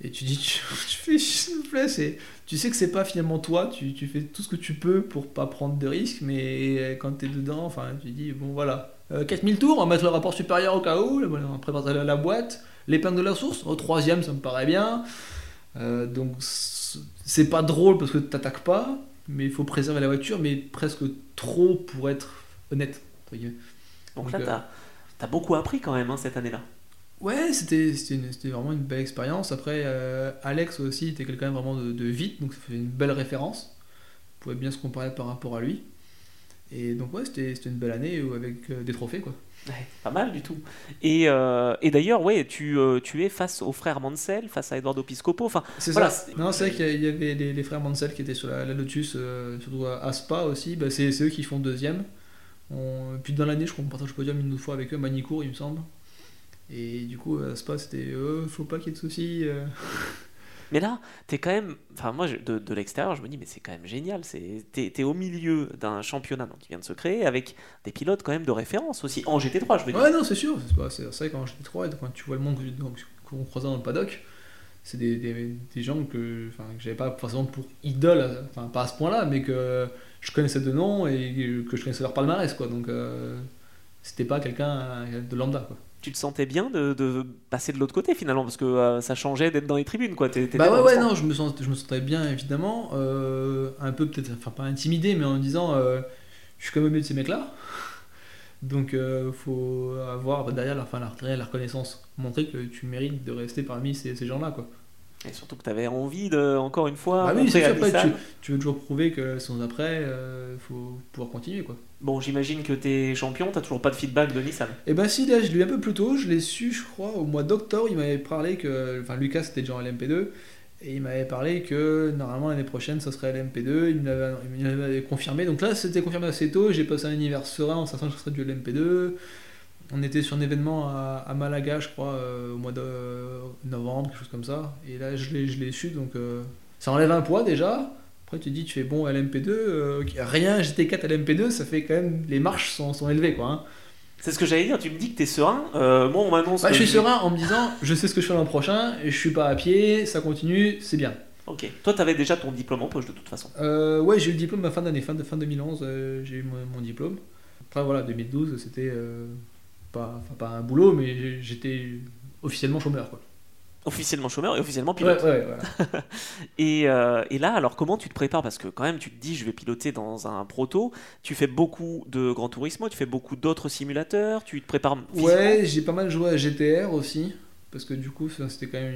Et tu dis, tu, tu fais, s'il vous plaît, c'est, tu sais que c'est pas finalement toi, tu, tu fais tout ce que tu peux pour pas prendre de risques, mais quand t'es dedans, enfin, tu dis, bon voilà, euh, 4000 tours, on va mettre le rapport supérieur au cas où, on prépare la, la boîte, l'épingle de la source, au troisième, ça me paraît bien. Euh, donc, c'est pas drôle parce que t'attaques pas, mais il faut préserver la voiture, mais presque trop pour être honnête.
Donc,
Donc,
là,
euh,
t'as t'as beaucoup appris quand même hein, cette année-là.
Ouais, c'était vraiment une belle expérience. Après, euh, Alex aussi était quelqu'un vraiment de, de vite, donc ça fait une belle référence. On pouvait bien se comparer par rapport à lui. Et donc, ouais, c'était une belle année où- avec euh, des trophées, quoi.
Ouais, pas mal du tout. Et, euh, et d'ailleurs, ouais, tu, euh, tu es face au frère Mansell, face à Eduardo Piscopo. Enfin,
C'est
Voilà,
ça. Non, c'est vrai qu'il y avait les, les frères Mansell qui étaient sur la, la Lotus, euh, surtout à, Spa aussi. Bah, c'est c'est eux qui font deuxième. On- puis dans l'année, je crois qu'on partage le podium une autre fois avec eux, Manicourt, il me semble. Et du coup, à Spa, c'était euh, faut pas qu'il y ait de soucis. euh.
mais là, t'es quand même. Enfin, moi, je- de, de l'extérieur, je me dis, mais c'est quand même génial. c'est- T'es t'es au milieu d'un championnat donc, qui vient de se créer avec des pilotes quand même de référence aussi. En GT3, je veux dire.
Ouais, non, c'est sûr. C'est vrai, quand j'étais 3 et quand tu vois le monde qu'on croisait dans le paddock, c'est des, des, des gens que, enfin, que j'avais pas forcément pour idole, enfin, pas à ce point-là, mais que je connaissais de nom et que je connaissais leur palmarès, quoi. Donc, euh, c'était pas quelqu'un de lambda, quoi.
Tu te sentais bien de, de passer de l'autre côté finalement parce que euh, ça changeait d'être dans les tribunes, quoi.
Bah ouais, ouais, non, je me, sens, je me sentais bien, évidemment. euh, un peu, peut-être, enfin, pas intimidé, mais en me disant, euh, je suis comme au milieu de ces mecs-là. Donc, euh, faut avoir derrière la, enfin, la, derrière la reconnaissance, montrer que tu mérites de rester parmi ces, ces gens-là, quoi.
Et surtout que t'avais envie de, encore une fois,
Ah oui, c'est après, tu, tu veux toujours prouver que sans après, il faut pouvoir continuer, quoi.
Bon, j'imagine que t'es champion, t'as toujours pas de feedback de Nissan.
Et ben si, là, je l'ai eu un peu plus tôt, je l'ai su, je crois, au mois d'octobre, il m'avait parlé que, enfin, Lucas c'était déjà à l'MP2, et il m'avait parlé que normalement l'année prochaine, ça serait à l'MP2, il me l'avait- l'avait confirmé, donc là, c'était confirmé assez tôt, j'ai passé un hiver serein en sachant que ce serait du LMP2, on était sur un événement à, à Malaga, je crois, euh, au mois de novembre, quelque chose comme ça, et là, je l'ai su, donc euh, ça enlève un poids déjà, après tu te dis, tu fais bon à l'MP2, euh, rien GT4 à l'MP2, ça fait quand même, les marches sont, sont élevées, quoi, hein.
C'est ce que j'allais dire, tu me dis que t'es serein. Moi, on m'annonce.
Bah, je suis
je-
serein en me disant, je sais ce que je fais l'an prochain, je suis pas à pied, ça continue, c'est bien.
Ok. Toi, t'avais déjà ton diplôme en poche de toute façon.
Euh, ouais, j'ai eu le diplôme à fin d'année, fin, de, fin 2011, euh, j'ai eu mon, mon diplôme. Après voilà, 2012, c'était euh, pas, un boulot, mais j'étais officiellement chômeur. Quoi.
Officiellement chômeur et officiellement
Ouais,
pilote.
ouais.
Et, euh, et là, alors comment tu te prépares? Parce que quand même, tu te dis, je vais piloter dans un proto. Tu fais beaucoup de Grand Turismo, tu fais beaucoup d'autres simulateurs, tu te prépares.
Ouais, j'ai pas mal joué à GTR aussi, parce que du coup, c'était quand même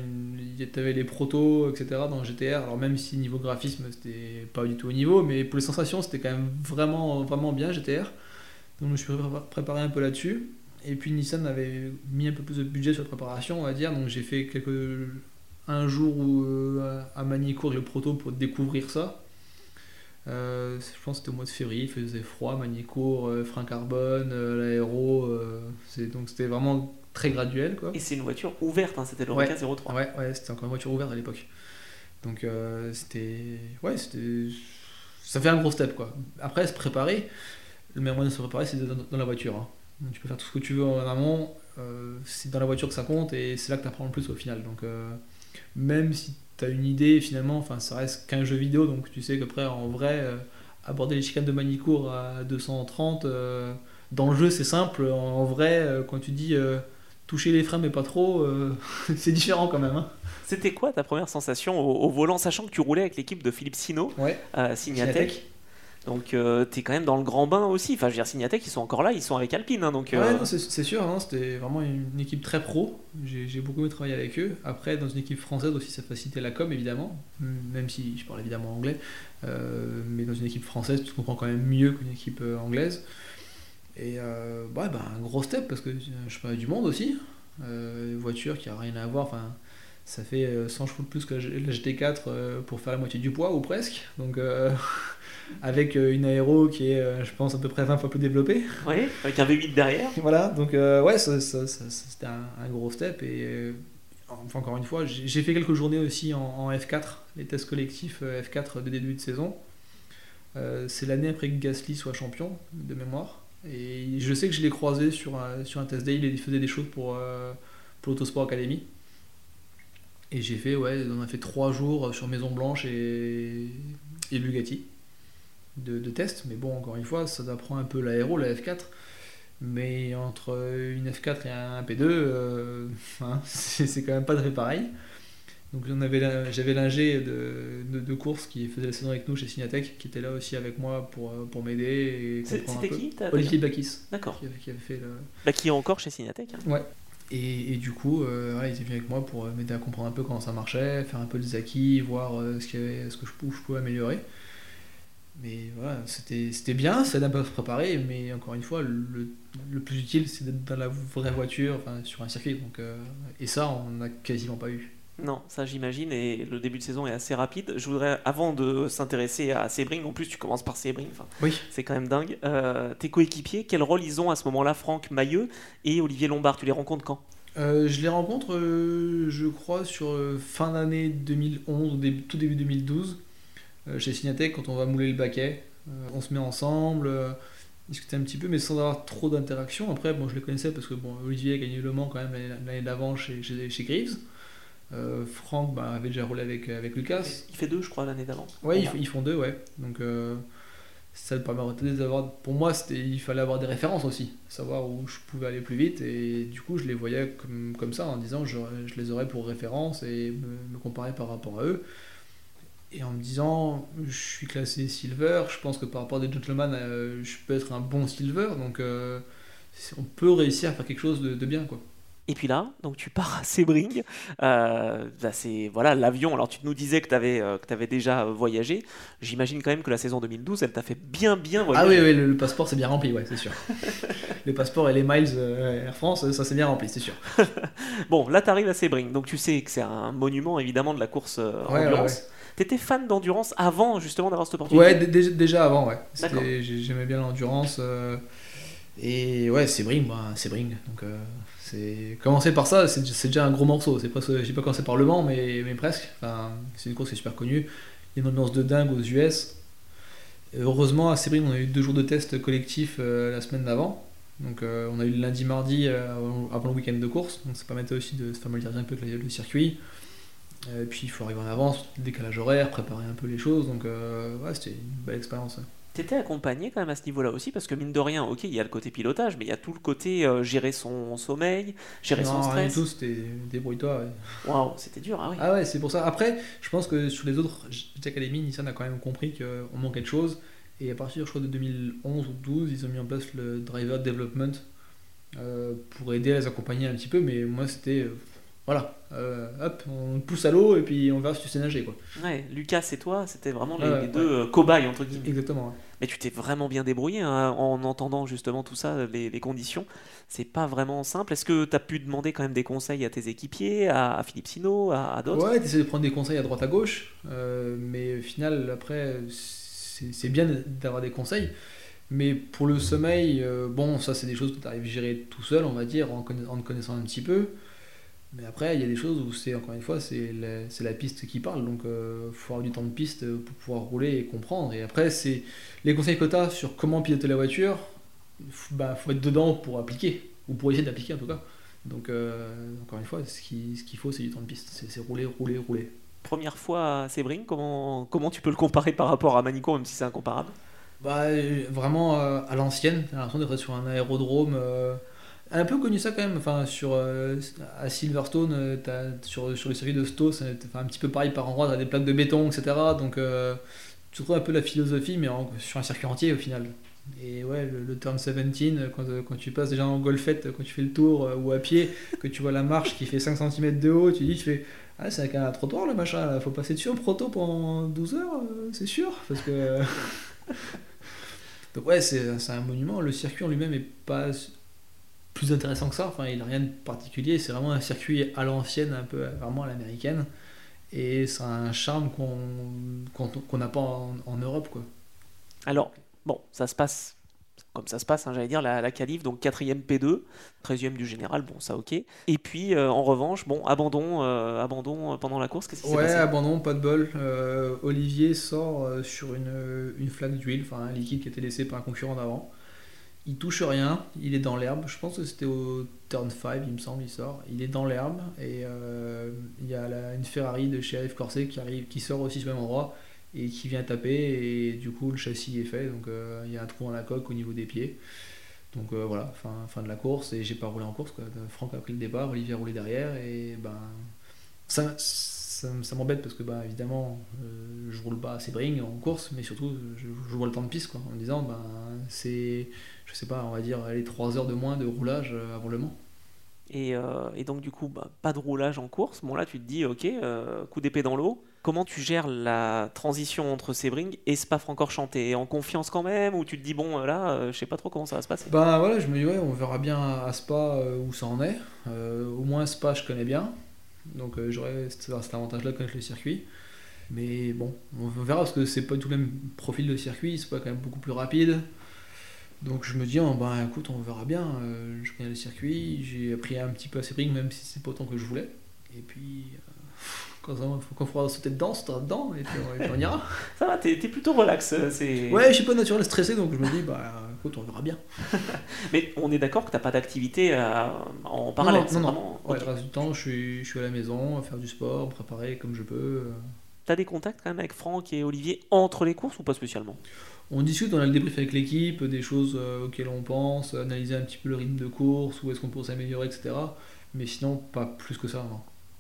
une... T'avais les protos, etc. dans GTR, alors même si niveau graphisme, c'était pas du tout au niveau, mais pour les sensations, c'était quand même vraiment, vraiment bien GTR. Donc je me suis prépa- préparé un peu là-dessus. Et puis Nissan avait mis un peu plus de budget sur la préparation, on va dire, donc j'ai fait quelques... un jour où, euh, à Manicourt avec le proto pour découvrir ça. Euh, je pense que c'était au mois de février, il faisait froid, Manicourt, euh, frein carbone, euh, l'aéro, donc c'était vraiment très graduel quoi.
Et c'est une voiture ouverte, hein, c'était l'Oreca 03.
Ouais, ouais, c'était encore une voiture ouverte à l'époque. Donc c'était. Ouais, c'était. Ça fait un gros step quoi. Après, se préparer, le meilleur moyen de se préparer, c'est dans, dans la voiture. hein. Tu peux faire tout ce que tu veux en amont, euh, c'est dans la voiture que ça compte et c'est là que tu apprends le plus au final. Donc euh, même si tu as une idée, finalement, enfin, ça reste qu'un jeu vidéo, donc tu sais qu'après, en vrai, euh, aborder les chicanes de Manicourt à 230, euh, dans le jeu, c'est simple. En, en vrai, quand tu dis. toucher les freins mais pas trop, euh, c'est différent quand même. Hein.
C'était quoi ta première sensation au, au volant, sachant que tu roulais avec l'équipe de Philippe Sino
Ouais.
à Signatec Donc euh, t'es quand même dans le grand bain aussi. Enfin, je veux dire, ils sont encore là, ils sont avec Alpine. hein, donc, euh,
c'est sûr, hein, c'était vraiment une équipe très pro. J'ai beaucoup aimé travailler avec eux. Après, dans une équipe française aussi, ça facilitait la com évidemment, même si je parle évidemment anglais. Euh, mais dans une équipe française, tu comprends quand même mieux qu'une équipe anglaise. Et ouais, bah, un gros step parce que je parlais du monde aussi. Une voiture qui a rien à voir. Enfin, ça fait 100 chevaux de plus que la GT4 pour faire la moitié du poids ou presque. Donc avec une aéro qui est, je pense, à peu près 20 fois plus développée.
Oui, avec un V8 derrière.
Voilà, donc ouais, c'était un, gros step. Et enfin, encore une fois, j'ai fait quelques journées aussi en, F4, les tests collectifs F4 de début de saison. c'est l'année après que Gasly soit champion de mémoire. Et je sais que je l'ai croisé sur un, sur un test day, il faisait des choses pour, euh, pour l'Autosport Academy. Et j'ai fait, ouais, on a fait trois jours sur Maison Blanche et, et Bugatti de, de tests. Mais bon, encore une fois, ça apprend un peu l'aéro, la F4. Mais entre une F4 et un P2, euh, hein, c'est quand même pas très pareil. Donc j'avais l'ingé de, de, de, course qui faisait la saison avec nous chez Signatech, qui était là aussi avec moi pour, euh, pour m'aider.
C'était qui
Olivier Bakis.
D'accord.
Qui, avait fait le...
Bah, qui est encore chez Signatech. Hein.
Ouais. Et, et, du coup, euh, il était venu avec moi pour euh, m'aider à comprendre un peu comment ça marchait, faire un peu des acquis, voir ce, y avait, ce que je, je pouvais améliorer. Mais voilà, c'était bien, ça à se préparer, mais encore une fois, le, le plus utile, c'est d'être dans la vraie voiture, sur un circuit. Donc, et ça, on n'a quasiment pas eu.
Non, ça j'imagine, et le début de saison est assez rapide. Je voudrais, avant de s'intéresser à Sebring, en plus tu commences par Sebring,
oui.
c'est quand même dingue. Euh, tes coéquipiers, quel rôle ils ont à ce moment-là, Franck Mailleux et Olivier Lombard? Tu les rencontres quand?
Euh, Je les rencontre, euh, je crois, sur fin d'année 2011, tout début 2012, chez Signatec, quand on va mouler le baquet. on se met ensemble, discuter un petit peu, mais sans avoir trop d'interaction. Après, bon, je les connaissais parce que bon, Olivier a gagné Le Mans quand même l'année d'avant chez, chez, chez Greaves. Euh, Franck bah, avait déjà roulé avec, avec Lucas.
Il fait deux, je crois, l'année d'avant.
Ouais, ils, font deux, ouais. Donc, euh, ça permet d'avoir. Pour moi, il fallait avoir des références aussi, savoir où je pouvais aller plus vite. Et du coup, je les voyais comme, comme ça, en disant je, je les aurais pour référence et me, comparer par rapport à eux. Et en me disant, je suis classé silver, je pense que par rapport à des gentlemen, euh, je peux être un bon silver. Donc, on peut réussir à faire quelque chose de, de bien, quoi.
Et puis là, donc tu pars à Sebring. Euh, c'est voilà l'avion. Alors tu nous disais que tu avais, euh, déjà voyagé. J'imagine quand même que la saison 2012, elle t'a fait bien bien voyager.
Ah oui, oui le, passeport c'est bien rempli, ouais, c'est sûr. le passeport et les miles euh, Air France, ça c'est bien rempli, c'est sûr.
bon, là tu arrives à Sebring, donc tu sais que c'est un monument évidemment de la course endurance. T'étais fan d'endurance avant justement d'avoir cette opportunité
Ouais, déjà avant, ouais. J'aimais bien l'endurance. et ouais, bah, Sebring. Donc c'est commencer par ça, c'est déjà un gros morceau. C'est presque, j'ai pas commencé par Le Mans, mais, mais presque. Enfin, c'est une course qui est super connue. Il y a une ambiance de dingue aux US. heureusement, à Sebring, on a eu deux jours de test collectif euh, la semaine d'avant. Donc, euh, on a eu le lundi, mardi euh, avant le week-end de course. Donc, ça permettait aussi de se familiariser un peu avec le, circuit. Et puis, il faut arriver en avance, décalage horaire, préparer un peu les choses. Donc, ouais, c'était une belle expérience.
T'étais accompagné quand même à ce niveau-là aussi, parce que mine de rien, ok, il y a le côté pilotage, mais il y a tout le côté euh, gérer son sommeil, gérer son stress.
tout, c'était débrouille-toi.
Waouh, c'était dur, ah oui.
Ah ouais, c'est pour ça. Après, je pense que sur les autres académies, Nissan a quand même compris qu'on manquait de choses. Et à partir, je crois, de 2011 ou 12, ils ont mis en place le driver development euh, pour aider à les accompagner un petit peu. Mais moi, c'était euh, voilà, euh, hop, on pousse à l'eau et puis on verra si tu sais nager. Quoi.
Ouais, Lucas et toi, c'était vraiment les, deux euh, cobayes entre guillemets.
Exactement.
Mais tu t'es vraiment bien débrouillé hein, en entendant justement tout ça, les, conditions. C'est pas vraiment simple. Est-ce que tu as pu demander quand même des conseils à tes équipiers, à, Philippe Sino, à, d'autres?
Ouais, tu essaies de prendre des conseils à droite à gauche, euh, mais au final, après, c'est bien d'avoir des conseils. Mais pour le sommeil, bon, ça c'est des choses que tu arrives à gérer tout seul, on va dire, en, en te connaissant un petit peu. Mais après, il y a des choses où c'est, encore une fois, c'est la, la, piste qui parle. Donc, il euh, faut avoir du temps de piste pour pouvoir rouler et comprendre. Et après, c'est les conseils que tu as sur comment piloter la voiture, il bah, faut être dedans pour appliquer, ou pour essayer d'appliquer en tout cas. Donc, euh, encore une fois, ce qu'il ce faut, c'est du temps de piste. C'est rouler, rouler, rouler.
Première fois à Sebring, comment, comment tu peux le comparer par rapport à Manico, même si c'est incomparable?
Bah, Vraiment euh, à l'ancienne, j'ai l'impression d'être sur un aérodrome un peu connu ça quand même. Enfin, sur, euh, à Silverstone, euh, sur, sur le circuit de Stowe, c'est un petit peu pareil par endroit, tu as des plaques de béton, etc. Donc euh, tu trouves un peu la philosophie, mais sur un circuit entier au final. Et ouais, le, turn 17, quand, quand, tu passes déjà en golfette, quand tu fais le tour ou à pied, que tu vois la marche qui fait 5 cm de haut, tu dis, tu fais Ah, c'est un trottoir le machin, là. faut passer dessus en proto pendant 12 heures, c'est sûr. Parce que. Donc ouais, c'est un monument. Le circuit en lui-même est pas plus intéressant que ça. Enfin, il n'a rien de particulier. C'est vraiment un circuit à l'ancienne, un peu vraiment à l'américaine. Et c'est un charme qu'on n'a pas en, Europe. Quoi.
Alors, bon, ça se passe comme ça se passe, hein, j'allais dire, la, la qualif, donc 4ème P2, 13ème du général, bon, ça ok. Et puis, euh, en revanche, bon, abandon, euh, abandon pendant la course, qu'est-ce qui s'est
ouais,
passé?
abandon, pas de bol. Euh, Olivier sort sur une, une flaque d'huile, enfin un liquide qui était laissé par un concurrent d'avant. Il touche rien, il est dans l'herbe. Je pense que c'était au turn 5, il me semble, il sort. Il est dans l'herbe et euh, il y a une Ferrari de Sheriff Corset qui arrive, qui sort aussi le même endroit et qui vient taper et du coup le châssis est fait. Donc euh, il y a un trou dans la coque au niveau des pieds. Donc euh, voilà, fin, de la course et j'ai pas roulé en course. Franck a pris le départ, Olivier a roulé derrière et ben ça, m'embête parce que bah, évidemment je roule pas assez bring en course mais surtout je, je vois le temps de piste quoi, en me disant ben c'est je sais pas, on va dire, les 3 heures de moins de roulage euh, avant le Mans.
Et, euh, et, donc du coup, bah, pas de roulage en course. Bon là, tu te dis, ok, euh, coup d'épée dans l'eau. Comment tu gères la transition entre Sebring et Spa-Francorchamps? En confiance quand même Ou tu te dis, bon là, je sais pas trop comment ça va se passer?
Bah voilà, je me dis, ouais, on verra bien à Spa où ça en est. au moins Spa, je connais bien. Donc j'aurais cet avantage-là de connaître le circuit. Mais bon, on verra parce que c'est pas tout le même profil de circuit. C'est pas quand même beaucoup plus rapide. Donc je me dis, oh, bah, écoute, on verra bien. Euh, je connais le circuit, j'ai appris un petit peu à Sebring, même si c'est pas autant que je voulais. Et puis, euh, quand qu'on faudra sauter dedans, on dedans, et puis, on ira.
Ça va, t'es plutôt relax. Euh, c'est...
Ouais, je suis pas naturel stressé, donc je me dis, bah écoute, on verra bien.
Mais on est d'accord que t'as pas d'activité en parallèle
Non, non, non. Ouais, le reste du temps, je suis, je suis à la maison, à faire du sport, préparer comme je peux.
T'as des contacts quand même avec Franck et Olivier entre les courses ou pas spécialement?
On discute, on a le débrief avec l'équipe, des choses euh, auxquelles on pense, analyser un petit peu le rythme de course, où est-ce qu'on peut s'améliorer, etc. Mais sinon, pas plus que ça.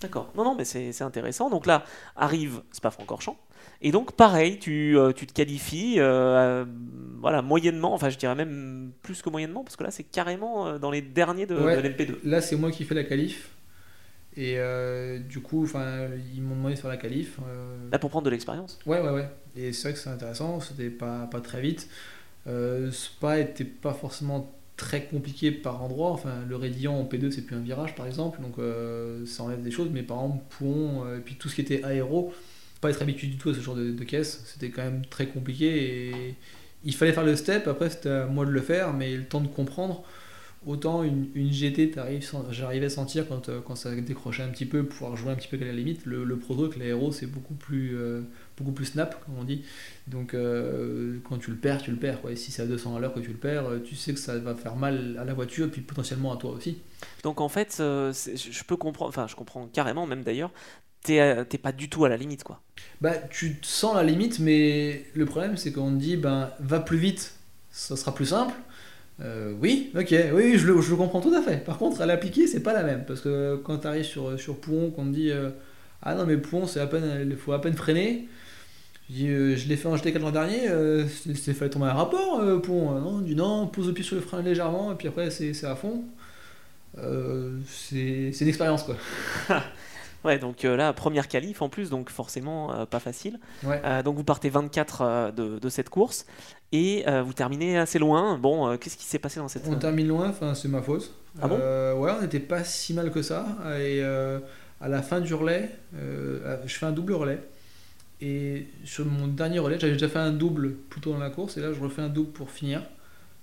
D'accord. Non, non, mais c'est intéressant. Donc là, arrive Spa-Francorchamps. Et donc, pareil, tu, euh, tu te qualifies, euh, voilà, moyennement, enfin, je dirais même plus que moyennement, parce que là, c'est carrément dans les derniers de, de l'MP2.
Là, c'est moi qui fais la qualif. Et euh, du coup, ils m'ont demandé de faire la qualif.
Euh. Là, pour prendre de l'expérience
Ouais, ouais, ouais. Et c'est vrai que c'est intéressant, c'était pas, pas très vite. Euh, Spa était pas forcément très compliqué par endroit. Enfin, le Rédillon en P2, c'est plus un virage, par exemple. Donc, euh, ça enlève des choses. Mais par exemple, Pouon, et puis tout ce qui était aéro, pas être habitué du tout à ce genre de, de caisse. C'était quand même très compliqué. Et il fallait faire le step. Après, c'était à moi de le faire, mais le temps de comprendre. Autant une, une GT, j'arrivais à sentir quand, euh, quand ça décrochait un petit peu, pouvoir jouer un petit peu à la limite. Le, le Pro Truck, l'aéro, c'est beaucoup plus, euh, beaucoup plus snap, comme on dit. Donc euh, quand tu le perds, tu le perds. Quoi. Et si c'est à 200 à l'heure que tu le perds, tu sais que ça va faire mal à la voiture, puis potentiellement à toi aussi.
Donc en fait, je peux comprendre, enfin je comprends carrément même d'ailleurs, t'es pas du tout à la limite quoi.
Bah tu te sens la limite, mais le problème c'est qu'on te dit, ben va plus vite, ça sera plus simple euh, oui, ok, oui, je le, comprends tout à fait. Par contre, à l'appliquer, c'est pas la même. Parce que quand tu arrives sur, sur Pouon, qu'on te dit euh, Ah non, mais Pouon, c'est à peine, il faut à peine freiner. Je, dis, euh, je l'ai fait en GT4 l'an dernier, c'est fallait tomber un rapport, Pouon. Non, on dit non, pose le pied sur le frein légèrement, et puis après, c'est à fond. c'est une expérience, quoi.
Ouais, donc euh, là, première qualif en plus, donc forcément euh, pas facile. Euh, donc vous partez 24 de, de, cette course et vous terminez assez loin. Bon, qu'est-ce qui s'est passé dans cette
On termine loin, c'est ma faute.
Ah bon?
Ouais, on n'était pas si mal que ça. Et à la fin du relais, je fais un double relais. Et sur mon dernier relais, j'avais déjà fait un double plutôt dans la course, et là je refais un double pour finir.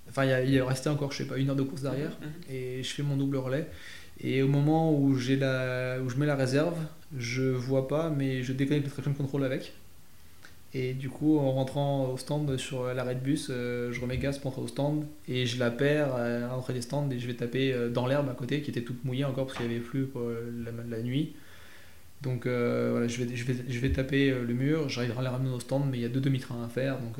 Enfin, il, est resté encore, je sais pas, une heure de course derrière, mhm. et je fais mon double relais. Et au moment où, j'ai la, où je mets la réserve, je vois pas, mais je déconnecte le traction control avec. Et du coup, en rentrant au stand sur l'arrêt de bus, euh, je remets gaz pour entrer au stand et je la perds à l'entrée des stands et je vais taper euh, dans l'herbe à côté qui était toute mouillée encore parce qu'il y avait plus la, nuit. Donc euh, voilà, je vais, je, vais, je vais taper le mur, j'arriverai à la ramener au stand, mais il y a deux demi-trains à faire, donc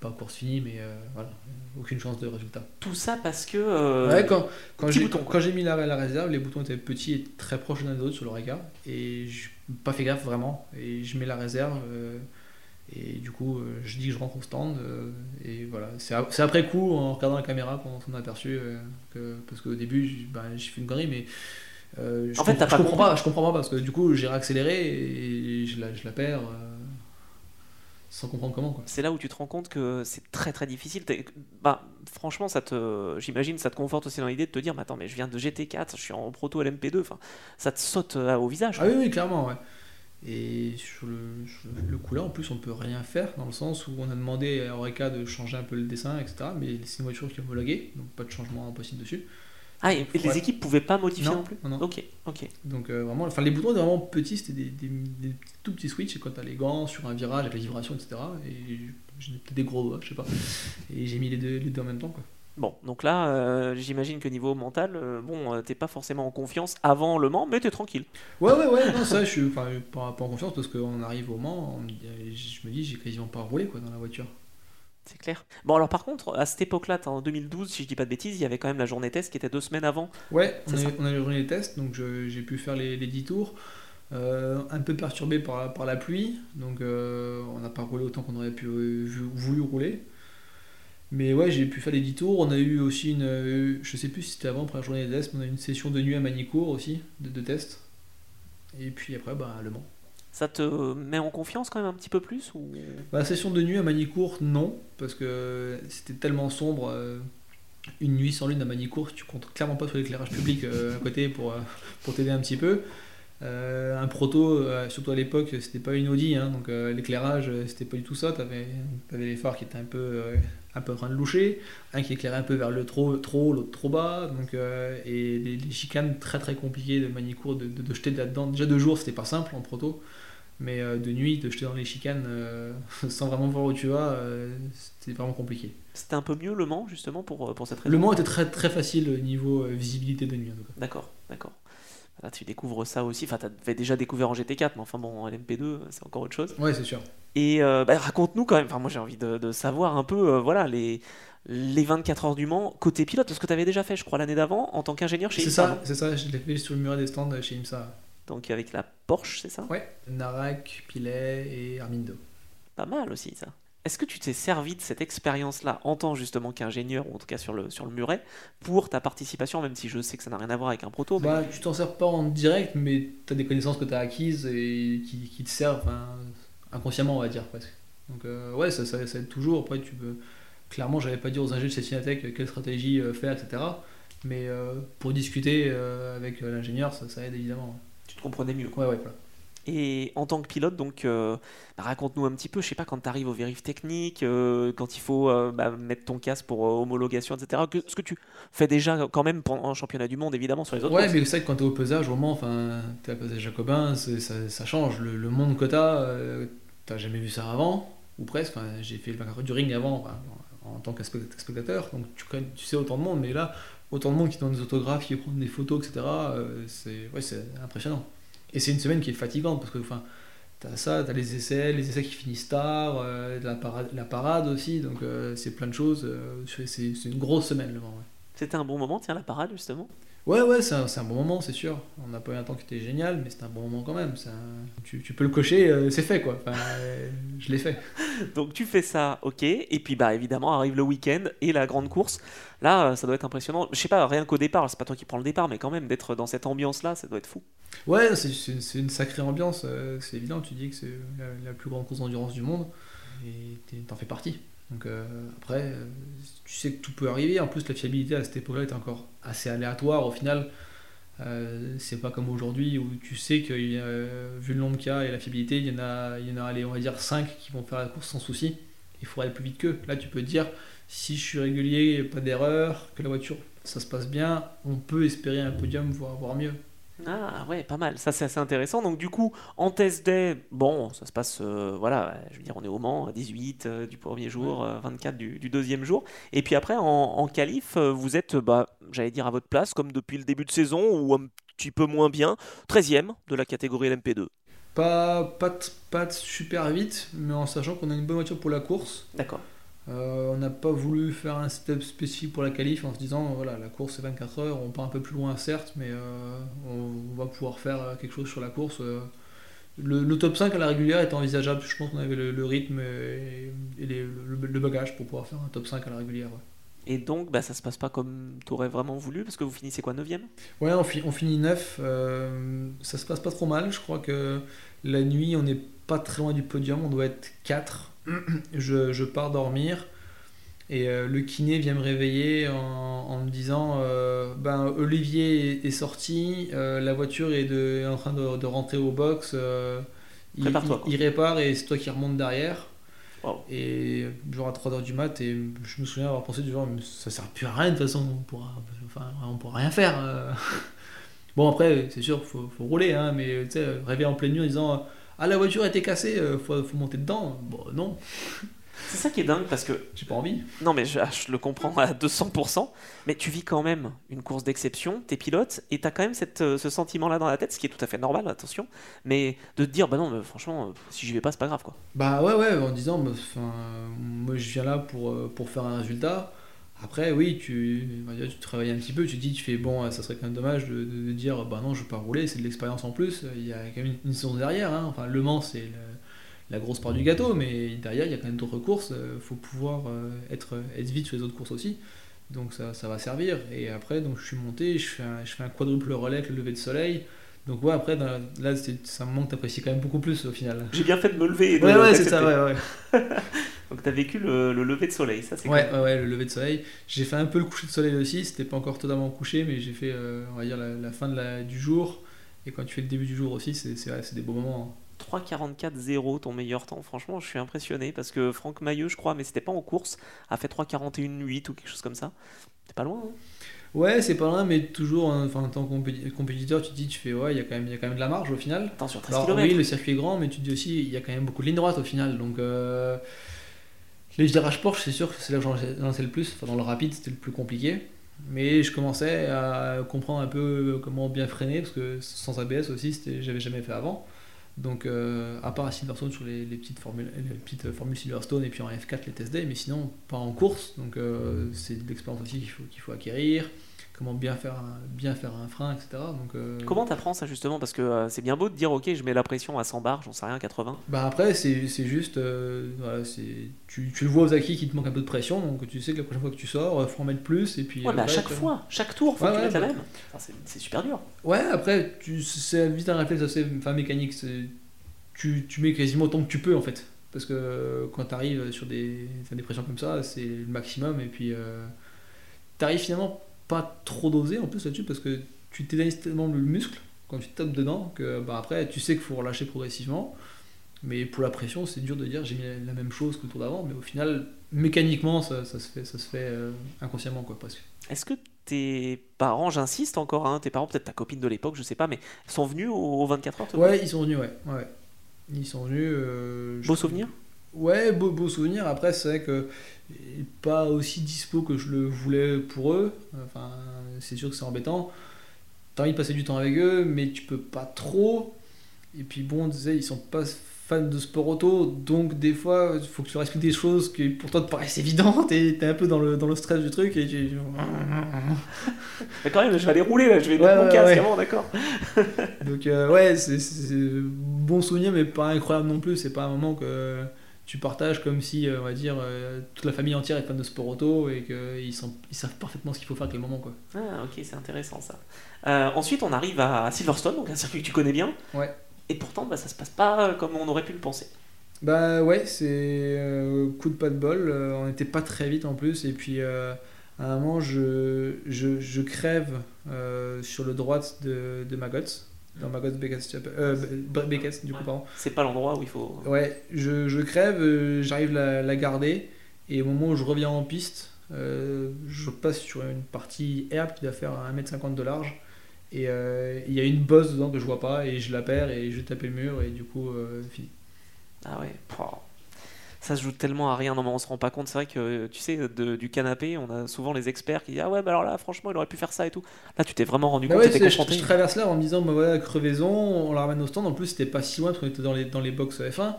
pas course finie, mais voilà, aucune chance de résultat.
Tout ça parce que. Euh,
ouais, quand, quand j'ai, quand j'ai mis la, la, réserve, les boutons étaient petits et très proches l'un des autres sur le regard. Et je pas fait gaffe vraiment. Et je mets la réserve. Euh, et du coup, euh, je dis que je rentre au stand. et voilà. C'est, c'est après coup, en regardant la caméra, qu'on s'en a aperçu. que, parce qu'au début, ben, j'ai fait une connerie, mais. je,
en fait,
je, comprends pas, je comprends pas parce que du coup j'ai réaccéléré et je la, je la perds sans comprendre comment. Quoi.
C'est là où tu te rends compte que c'est très très difficile. Bah, franchement, ça te, j'imagine, ça te conforte aussi dans l'idée de te dire, mais attends, mais je viens de GT4, je suis en proto LMP2, enfin, ça te saute euh, au visage.
Ah oui, oui, clairement, ouais. Et sur le, là, en plus, on peut rien faire dans le sens où on a demandé à Oreca de changer un peu le dessin, etc. Mais c'est une voiture qui est homologuée, donc pas de changement possible dessus.
Ah, et, les équipes pouvaient pas modifier non, plus
non,
Ok, ok.
Donc euh, vraiment, enfin les boutons étaient vraiment petits, c'était des, des, tout petits switches, et quand t'as les gants sur un virage avec les vibrations, etc. Et j'ai peut-être des gros doigts, je sais pas. Et j'ai mis les deux, les deux en même temps, quoi.
Bon, donc là, euh, j'imagine que niveau mental, euh, bon, t'es pas forcément en confiance avant le Mans, mais t'es tranquille.
Ouais, ouais, ouais, non, ça, je suis pas, pas, en confiance parce qu'on arrive au Mans, je me dis, j'ai quasiment pas roulé quoi, dans la voiture.
C'est clair. Bon, alors par contre, à cette époque-là, en 2012, si je dis pas de bêtises, il y avait quand même la journée test qui était deux semaines avant.
Ouais, on a, on a, eu la journée test, donc j'ai pu faire les, les 10 tours. Euh, un peu perturbé par, par la pluie, donc euh, on n'a pas roulé autant qu'on aurait pu, voulu rouler. Mais ouais, j'ai pu faire les 10 tours. On a eu aussi une. Je sais plus si c'était avant, la journée test, mais on a eu une session de nuit à Manicourt aussi, de, de test. Et puis après, bah, Le Mans.
Ça te met en confiance quand même un petit peu plus ou...
Bah, la session de nuit à Manicourt, non, parce que c'était tellement sombre. Euh, une nuit sans lune à Manicourt, tu comptes clairement pas sur l'éclairage public euh, à côté pour, euh, pour t'aider un petit peu. un proto, surtout à l'époque, c'était pas une Audi, hein, donc l'éclairage, c'était pas du tout ça. T'avais avais les phares qui étaient un peu, un peu en train de loucher, un qui éclairait un peu vers le trop, trop l'autre trop bas, donc, et les, chicanes très très compliquées de Manicourt de, de, de jeter là-dedans. Déjà deux jours, c'était pas simple en proto. Mais euh, de nuit, de jeter dans les chicanes euh, sans vraiment voir où tu vas, euh, c'était vraiment compliqué.
C'était un peu mieux Le Mans, justement, pour, pour cette raison?
Le Mans était très, très facile au niveau visibilité de nuit, en tout cas.
D'accord, d'accord. Là, tu découvres ça aussi. Enfin, tu avais déjà découvert en GT4, mais enfin, bon, en LMP2, c'est encore autre chose.
Ouais, c'est sûr.
Et bah, raconte-nous quand même. Enfin, moi, j'ai envie de, de, savoir un peu, voilà, les, les 24 heures du Mans côté pilote, parce que tu avais déjà fait, je crois, l'année d'avant, en tant qu'ingénieur chez
C'est ça, c'est ça. Je l'ai fait sur le muret des stands chez IMSA
donc avec la Porsche, c'est ça?
Ouais, Narak, Pilet et Armindo.
Pas mal aussi ça. Est-ce que tu t'es servi de cette expérience-là en tant justement qu'ingénieur, ou en tout cas sur le, sur le muret, pour ta participation, même si je sais que ça n'a rien à voir avec un proto
Bah, tu t'en sers pas en direct, mais tu as des connaissances que tu as acquises et qui, te servent inconsciemment, on va dire presque. Donc euh, ouais, ça, ça, aide toujours. Après, tu peux... Clairement, j'avais pas dit aux ingénieurs de Cinetech quelle stratégie euh, faire, etc. Mais euh, pour discuter avec l'ingénieur, ça, ça aide évidemment
comprenais mieux.
Ouais, ouais,
Et en tant que pilote, donc, euh, bah, raconte-nous un petit peu, je sais pas, quand tu arrives aux vérifs techniques, euh, quand il faut euh, bah, mettre ton casque pour homologation, etc. Que, ce que tu fais déjà quand même en championnat du monde, évidemment, sur les autres.
Ouais, mais c'est vrai que quand tu es au pesage, au moment, enfin, tu es à pesage jacobin, ça, ça, change. Le, monde que tu jamais vu ça avant, ou presque. J'ai fait le 24 du ring avant, en tant que spectateur, donc tu, tu sais autant de monde, mais là, autant de monde qui donne des autographes, qui prend des photos, etc. C'est ouais, impressionnant. Et c'est une semaine qui est fatigante parce que enfin, t'as ça, t'as les essais, les essais qui finissent tard, euh, la, parade, aussi, donc euh, c'est plein de choses. c'est une grosse semaine le moment.
C'était un bon moment, tiens, la parade justement?
Ouais, ouais, c'est un, un, bon moment, c'est sûr. On n'a pas eu un temps qui était génial, mais c'est un bon moment quand même. Tu, tu, peux le cocher, c'est fait quoi. Enfin, je l'ai fait.
Donc tu fais ça, ok. Et puis bah évidemment arrive le week-end et la grande course. Là, ça doit être impressionnant. Je sais pas, rien qu'au départ, c'est pas toi qui prends le départ, mais quand même d'être dans cette ambiance-là, ça doit être fou.
Ouais, c'est une sacrée ambiance. Euh, c'est évident, tu dis que c'est la, plus grande course d'endurance du monde et t'en fais partie. Donc euh, après, euh, tu sais que tout peut arriver. En plus, la fiabilité à cette époque-là était encore assez aléatoire au final. c'est pas comme aujourd'hui où tu sais que vu le nombre qu'il y a et la fiabilité, il y en a, il y en a on va dire 5 qui vont faire la course sans souci. Il faut aller plus vite qu'eux. Là, tu peux te dire, si je suis régulier, pas d'erreur, que la voiture ça se passe bien, on peut espérer un podium, voire, voire mieux.
Ah ouais, pas mal. Ça c'est assez intéressant. Donc du coup, en test day, bon, ça se passe, euh, voilà, je veux dire, on est au Mans, 18 euh, du premier jour, 24 euh, du, du, deuxième jour. Et puis après, en, en qualif, vous êtes, bah, j'allais dire, à votre place, comme depuis le début de saison, ou un petit peu moins bien, 13e de la catégorie LMP2.
Pas, pas, pas super vite, mais en sachant qu'on a une bonne voiture pour la course.
D'accord.
Euh, on n'a pas voulu faire un step spécifique pour la qualif en se disant voilà la course c'est 24 heures, on part un peu plus loin certes, mais euh, on, va pouvoir faire quelque chose sur la course. Le, top 5 à la régulière est envisageable, je pense qu'on avait le, rythme et, le, bagage pour pouvoir faire un top 5 à la régulière.
Et donc, bah, ça se passe pas comme tu aurais vraiment voulu, parce que vous finissez quoi, 9
Ouais, on, on finit 9. ça se passe pas trop mal. Je crois que la nuit, on n'est pas très loin du podium, on doit être 4. je, je pars dormir. Et euh, le kiné vient me réveiller en, me disant euh, ben, Olivier est, sorti, euh, la voiture est, de, en train de, rentrer au box.
Il,
il, répare et c'est toi qui remonte derrière. Et genre à 3h du mat, et je me souviens avoir pensé du genre ça sert plus à rien de toute façon, on pourra, enfin, on pourra rien faire. bon, après, c'est sûr, faut, faut rouler, hein, mais tu sais, rêver en pleine nuit en disant Ah, la voiture a été cassée, faut, faut monter dedans. Bon, non.
C'est ça qui est dingue parce que.
J'ai pas envie.
Non, mais je, le comprends à 200%. Mais tu vis quand même une course d'exception, t'es pilote, et t'as quand même cette, euh, ce sentiment-là dans la tête, ce qui est tout à fait normal, attention. Mais de te dire, bah non, mais franchement, euh, si j'y vais pas, c'est pas grave quoi.
Bah ouais, ouais, en disant, bah, moi je viens là pour, euh, pour faire un résultat. Après, oui, tu, tu travailles un petit peu, tu te dis, tu fais bon, ça serait quand même dommage de, de, dire, bah non, je veux pas rouler, c'est de l'expérience en plus. Il y a quand même une, saison derrière. Hein. Enfin, Le Mans, c'est la grosse part du gâteau, mais derrière, il y a quand même d'autres courses. Il euh, faut pouvoir euh, être, être vite sur les autres courses aussi. Donc ça, ça va servir. Et après, donc, je suis monté, je fais un, je fais un quadruple relais avec le lever de soleil. Donc ouais, après, là, c'est un moment que t'apprécies quand même beaucoup plus au final.
J'ai bien fait de me lever.
ouais, ouais, c'est ça, ouais, ouais.
Donc t'as vécu le, lever de soleil, ça c'est
ouais, ouais, ouais, le lever de soleil. J'ai fait un peu le coucher de soleil aussi, c'était pas encore totalement couché, mais j'ai fait, euh, on va dire, la, fin de la, du jour. Et quand tu fais le début du jour aussi, c'est des beaux moments. Hein.
3,44,0 ton meilleur temps. Franchement, je suis impressionné parce que Franck Mailleux, je crois, mais c'était pas en course, a fait 3,41,8 ou quelque chose comme ça. C'est pas loin. Hein
ouais, c'est pas loin, mais toujours, hein, enfin, en tant que compétiteur, tu te dis, tu fais, ouais, il y, a quand même, y a quand même de la marge au final.
Attention, 13 km.
Oui, le circuit est grand, mais tu te dis aussi, il y a quand même beaucoup de lignes droites au final. Donc, euh, les virages Porsche, c'est sûr que c'est là où j'en sais le plus. Enfin, dans le rapide, c'était le plus compliqué. Mais je commençais à comprendre un peu comment bien freiner, parce que sans ABS aussi, j'avais jamais fait avant. Donc, euh, à part à Silverstone sur les, petites formules, les petites formules Silverstone et puis en F4 les test day, mais sinon pas en course. Donc, euh, c'est de l'expérience aussi qu'il faut, qu'il faut acquérir comment bien faire un, bien faire un frein, etc. Donc, euh...
Comment t'apprends ça justement? Parce que euh, c'est bien beau de dire ok, je mets la pression à 100 bars, j'en sais rien, 80.
Bah après, c'est, juste, euh, voilà, tu, tu, le vois aux acquis qui te manque un peu de pression, donc tu sais que la prochaine fois que tu sors, il faut en mettre plus. Et puis,
ouais, mais à chaque fois, chaque tour, faut que tu mettes la même. c'est, c'est, super dur.
Ouais, après, c'est vite un réflexe assez enfin, mécanique. Tu, tu mets quasiment autant que tu peux en fait. Parce que quand tu arrives sur des, des pressions comme ça, c'est le maximum. Et puis, euh, tu arrives finalement pas trop dosé en plus là-dessus parce que tu t'énergises tellement le muscle quand tu tapes dedans que bah, après tu sais qu'il faut relâcher progressivement. Mais pour la pression, c'est dur de dire j'ai mis la même chose que le tour d'avant, mais au final, mécaniquement, ça, ça se fait, ça se fait euh, inconsciemment, quoi, presque.
Est-ce que tes parents, j'insiste encore, hein, tes parents, peut-être ta copine de l'époque, je sais pas, mais sont venus aux 24 heures
Ouais, ils sont venus, ouais. ouais. Ils sont venus. Euh,
beau souvenir
Ouais, beau, beau souvenir. Après, c'est vrai que pas aussi dispo que je le voulais pour eux. Enfin, c'est sûr que c'est embêtant. T'as envie de passer du temps avec eux, mais tu peux pas trop. Et puis bon, tu sais, ils sont pas fans de sport auto, donc des fois, il faut que tu leur expliques des choses qui pour toi te paraissent évidentes et t'es un peu dans le, dans le stress du truc et tu...
mais quand même, je vais aller rouler là, je vais mettre mon casque avant, d'accord.
donc euh, ouais, c'est bon souvenir, mais pas incroyable non plus. C'est pas un moment que tu partages comme si, euh, on va dire, euh, toute la famille entière est fan de sport auto et qu'ils ils savent parfaitement ce qu'il faut faire avec les moments. Quoi.
Ah, ok, c'est intéressant ça. Euh, ensuite, on arrive à Silverstone, donc un circuit que tu connais bien.
Ouais.
Et pourtant, bah, ça se passe pas comme on aurait pu le penser.
Bah ouais, c'est coup de pas de bol. on n'était pas très vite en plus. Et puis à un moment, je, je, je crève sur le droit de, de Magots dans ma gosse euh, du coup, pardon.
C'est pas l'endroit où il faut.
Ouais, je, je crève, euh, j'arrive la, la garder, et au moment où je reviens en piste, euh, je passe sur une partie herbe qui doit faire 1m50 de large, et il y a une bosse dedans que je vois pas, et je la perds, et je tape le mur, et du coup, fini.
Ah ouais, ça se joue tellement à rien. Non, mais on se rend pas compte. C'est vrai que, tu sais, du canapé, on a souvent les experts qui disent Ah ouais, bah alors là, franchement, il aurait pu faire ça et tout. Là, tu t'es vraiment rendu bah compte,
ouais, je, je, traverse là en me disant Bah voilà, crevaison, on la ramène au stand. En plus, c'était pas si loin parce qu'on était dans les, dans les box F1.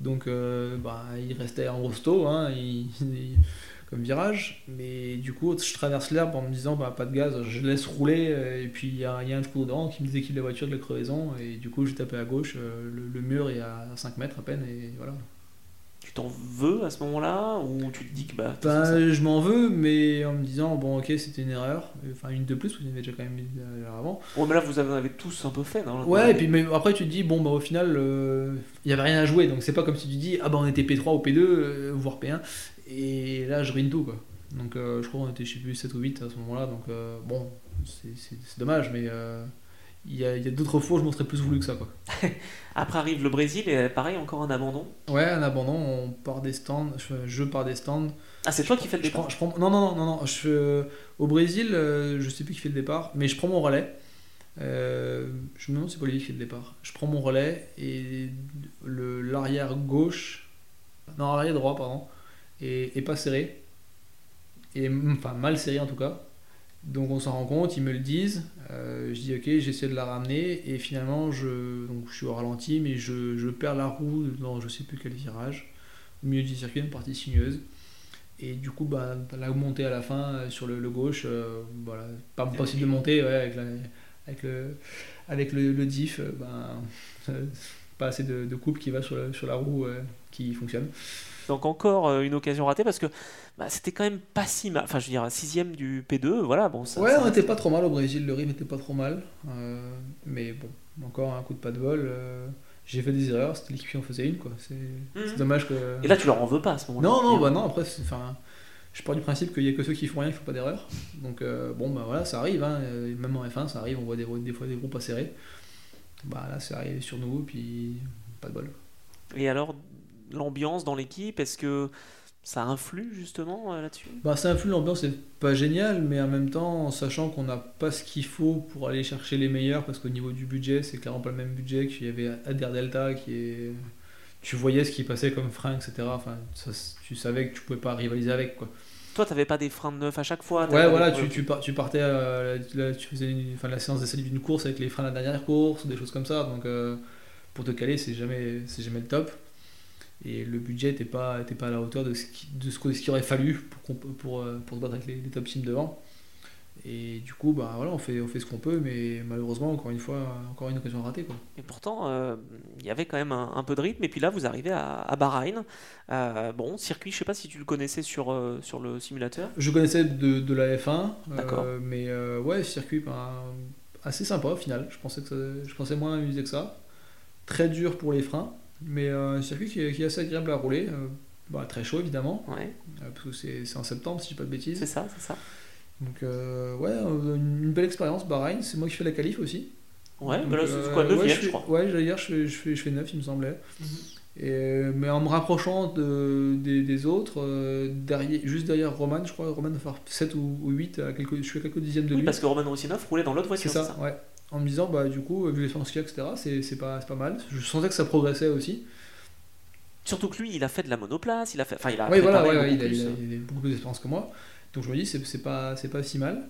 Donc, euh, bah, il restait en rosto, hein, comme virage. Mais du coup, je traverse l'herbe en me disant Bah, pas de gaz, je laisse rouler. Et puis, il y a, y a, un coup dedans qui me déséquilibre la voiture de la crevaison. Et du coup, j'ai tapé à gauche, euh, le, le, mur est à 5 mètres à peine. Et voilà
t'en veux à ce moment-là Ou tu te dis que bah.
Ben, je m'en veux, mais en me disant, bon, ok, c'était une erreur. Enfin, une de plus, vous avez déjà quand même une erreur avant.
Ouais, mais là, vous en avez tous un peu fait, non
Ouais, et puis mais après, tu te dis, bon, bah, au final, il n'y avait rien à jouer. Donc, c'est pas comme si tu dis, ah, bah, on était P3 ou P2, voire P1. Et là, je ruine tout, quoi. Donc, je crois qu'on était, je sais plus, 7 ou 8 à ce moment-là. Donc, bon, c'est dommage, mais il y a, a d'autres fois où je m'en plus voulu que ça. Quoi.
Après arrive le Brésil et pareil, encore un abandon
Ouais, un abandon, on part des stands, je, pars des stands.
Ah, c'est toi qui fais le départ
je prends, Non, non, non, non, Je, au Brésil, euh, je sais plus qui fait le départ, mais je prends mon relais. Euh, je me demande si c'est pas lui qui fait le départ. Je prends mon relais et l'arrière gauche, non, l'arrière droit, pardon, est, est pas serré. Et, enfin, mal serré en tout cas. Donc on s'en rend compte, ils me le disent. Euh, je dis ok, j'essaie de la ramener et finalement je, donc, je suis au ralenti, mais je, je, perds la roue dans je sais plus quel virage, au milieu du circuit, une partie sinueuse. Et du coup, bah, la montée à la fin euh, sur le, gauche, euh, voilà, pas possible de monter avec, avec, le, avec le, diff, ben, pas assez de, coupe qui va sur, sur la roue qui fonctionne.
Donc encore une occasion ratée parce que bah, c'était quand même pas si mal. Enfin, je veux dire, un sixième du P2, voilà. Bon,
ça, ouais, on n'était pas trop mal au Brésil, le rythme était pas trop mal. Euh, mais bon, encore un coup de pas de vol. Euh, j'ai fait des erreurs, c'était l'équipe qui en faisait une, quoi. C'est mhm. dommage que.
Et là, tu leur en veux pas à ce moment-là
Non, non, bah non, après, enfin. Je pars du principe qu'il y a que ceux qui font rien qui font pas d'erreur. Donc, euh, bon, bah voilà, ça arrive, hein. même en F1, ça arrive, on voit des, des fois des groupes pas serrés. Bah là, c'est arrivé sur nous, puis pas de bol.
Et alors, l'ambiance dans l'équipe, est-ce que ça influe justement euh, là-dessus?
Bah, Ça influe, l'ambiance c'est pas génial, mais en même temps, en sachant qu'on n'a pas ce qu'il faut pour aller chercher les meilleurs, parce qu'au niveau du budget, c'est clairement pas le même budget qu'il y avait Ader Delta, qui est. Tu voyais ce qui passait comme frein, etc. Enfin, tu savais que tu pouvais pas rivaliser avec. quoi.
Toi, t'avais pas des freins de neuf à chaque fois
Ouais, voilà, tu, tu, tu, partais, euh, tu faisais enfin, la séance d'essai d'une course avec les freins de la dernière course, des choses comme ça. Donc, euh, pour te caler, c'est jamais, jamais le top et le budget n'était pas, était pas à la hauteur de ce qu'il de ce, ce aurait fallu pour, pour, euh, pour, se battre avec les, top teams devant. Et du coup, bah, voilà, on, fait, on fait ce qu'on peut, mais malheureusement, encore une fois, encore une occasion ratée. Quoi.
Et pourtant, euh, il y avait quand même un, peu de rythme, et puis là, vous arrivez à, à Bahreïn. Euh, bon, circuit, je sais pas si tu le connaissais sur, sur le simulateur
Je connaissais de, de la F1, D'accord. mais ouais, circuit ben, assez sympa au final. Je pensais, que je pensais moins amusé que ça. Très dur pour les freins. Mais euh, un circuit qui est, assez agréable à rouler. Euh, bah, très chaud évidemment.
Ouais.
Euh, parce que c'est en septembre si je dis pas de bêtises.
C'est ça, c'est ça.
Donc ouais, une belle expérience Bahreïn. C'est moi qui fais la qualif aussi.
Ouais, bah là c'est quoi, 9
ouais,
je, crois. Ouais,
j'allais dire, je, je, fais, je fais 9 il me semblait. Mhm. Et, mais en me rapprochant de, des, des, autres, derrière, juste derrière Roman, je crois, Roman va faire 7 ou, 8, à quelques, je suis à quelques dixièmes de
oui,
lui.
parce que Roman Roussinov roulait dans l'autre voiture.
C'est ça, ouais. En me disant, bah du coup, vu l'expérience qu'il y a, etc., c'est pas, pas mal. Je sentais que ça progressait aussi.
Surtout que lui, il a fait de la monoplace, il a fait. Enfin, il a.
Oui, voilà, il, a, il, a, beaucoup plus d'expérience que moi. Donc je me dis, c'est pas, pas si mal.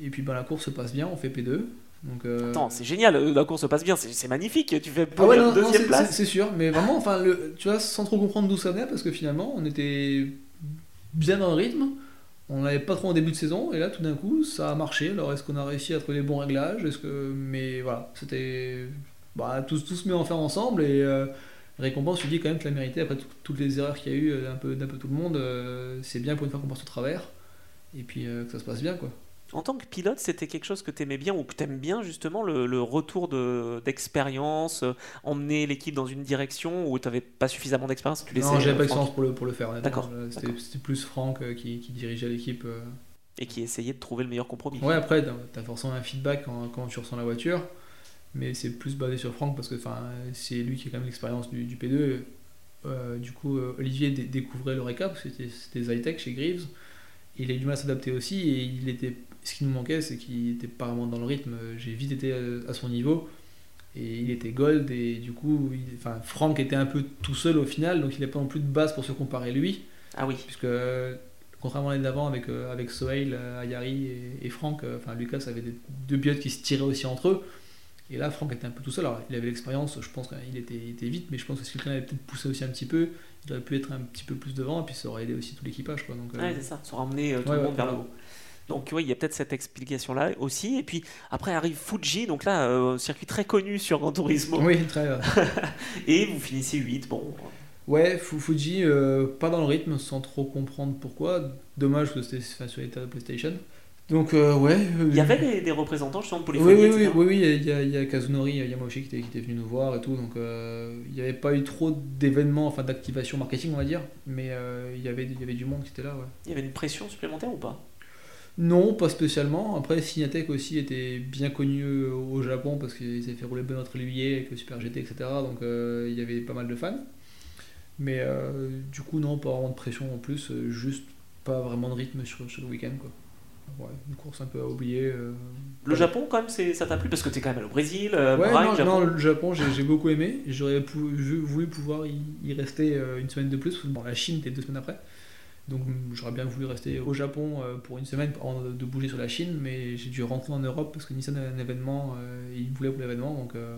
Et puis ben, la course se passe bien, on fait P2. Donc, euh...
Attends, c'est génial, euh, la course se passe bien, c'est magnifique, tu fais ah ouais, deuxième place.
C'est sûr, mais vraiment, enfin, le, tu vois, sans trop comprendre d'où ça venait, parce que finalement, on était bien dans le rythme, on n'avait pas trop en début de saison, et là, tout d'un coup, ça a marché. Alors, est-ce qu'on a réussi à trouver les bons réglages? Est-ce que, mais voilà, c'était, bah, tout, tout se met en faire ensemble, et euh, récompense, tu dis quand même que la mérité, après toutes les erreurs qu'il y a eu d'un peu, d'un peu tout le monde, euh, c'est bien pour une fois qu'on passe au travers, et puis euh, que ça se passe bien, quoi.
En tant que pilote, c'était quelque chose que tu aimais bien ou que tu aimes bien justement le, retour d'expérience, euh, emmener l'équipe dans une direction où tu n'avais pas suffisamment d'expérience
tu Non, j'avais pas d'expérience pour le, pour le faire. D'accord. C'était plus Franck qui, qui dirigeait l'équipe.
Et qui essayait de trouver le meilleur compromis.
Ouais, après, tu as forcément un feedback quand, quand tu ressens la voiture mais c'est plus basé sur Franck parce que c'est lui qui a quand même l'expérience du, P2. Euh, du coup, euh, Olivier découvrait le récap que c'était Zytech chez Greaves. Il a eu du mal à s'adapter aussi et il était, ce qui nous manquait, c'est qu'il était pas vraiment dans le rythme. J'ai vite été à, son niveau et il était gold et du coup, enfin, Franck était un peu tout seul au final donc il n'a pas non plus de base pour se comparer lui.
Ah oui.
Puisque contrairement à l'année d'avant avec, euh, avec Sohail, Ayari et, et Franck, enfin Lucas avait des, deux pilotes qui se tiraient aussi entre eux. Et là, Franck était un peu tout seul. Alors, il avait l'expérience, je pense qu'il était, était, vite, mais je pense que si quelqu'un avait peut-être poussé aussi un petit peu, il aurait pu être un petit peu plus devant, et puis ça aurait aidé aussi tout l'équipage. Quoi. Donc,
euh, ouais, c'est ça, ça aurait emmené euh, tout le monde vers le haut. Donc oui, il y a peut-être cette explication-là aussi. Et puis après arrive Fuji, donc là, euh, circuit très connu sur Gran Turismo.
Oui, très.
et vous finissez 8, bon.
Ouais, Fuji, pas dans le rythme, sans trop comprendre pourquoi. Dommage que c'était sur l'état de PlayStation. Donc, ouais.
Il y avait des, représentants justement pour les
Oui, oui, oui, oui, oui, il y a, il y a Kazunori Yamauchi qui était, qui était venu nous voir et tout. Donc, il n'y avait pas eu trop d'événements, enfin d'activation marketing, on va dire. Mais il, y avait, il y avait du monde qui était là, ouais.
Il y avait une pression supplémentaire ou pas?
Non, pas spécialement. Après, Cignatec aussi était bien connu euh, au Japon parce qu'il s'est fait rouler bien notre lévier avec le Super GT, etc. Donc euh, il y avait pas mal de fans. Mais euh, du coup, non, pas vraiment de pression en plus, juste pas vraiment de rythme sur, le week-end. Quoi. Ouais, une course un peu à oublier.
le Japon, quand même, ça t'a plu? Parce que t'es quand même au Brésil.
ouais, non, le Japon, j'ai beaucoup aimé. J'aurais voulu pouvoir y, rester une semaine de plus. Bon, la Chine, t'es deux semaines après. Donc j'aurais bien voulu rester au Japon euh, pour une semaine avant de bouger sur la Chine, mais j'ai dû rentrer en Europe parce que Nissan avait un événement, euh, il voulait pour l'événement, donc euh,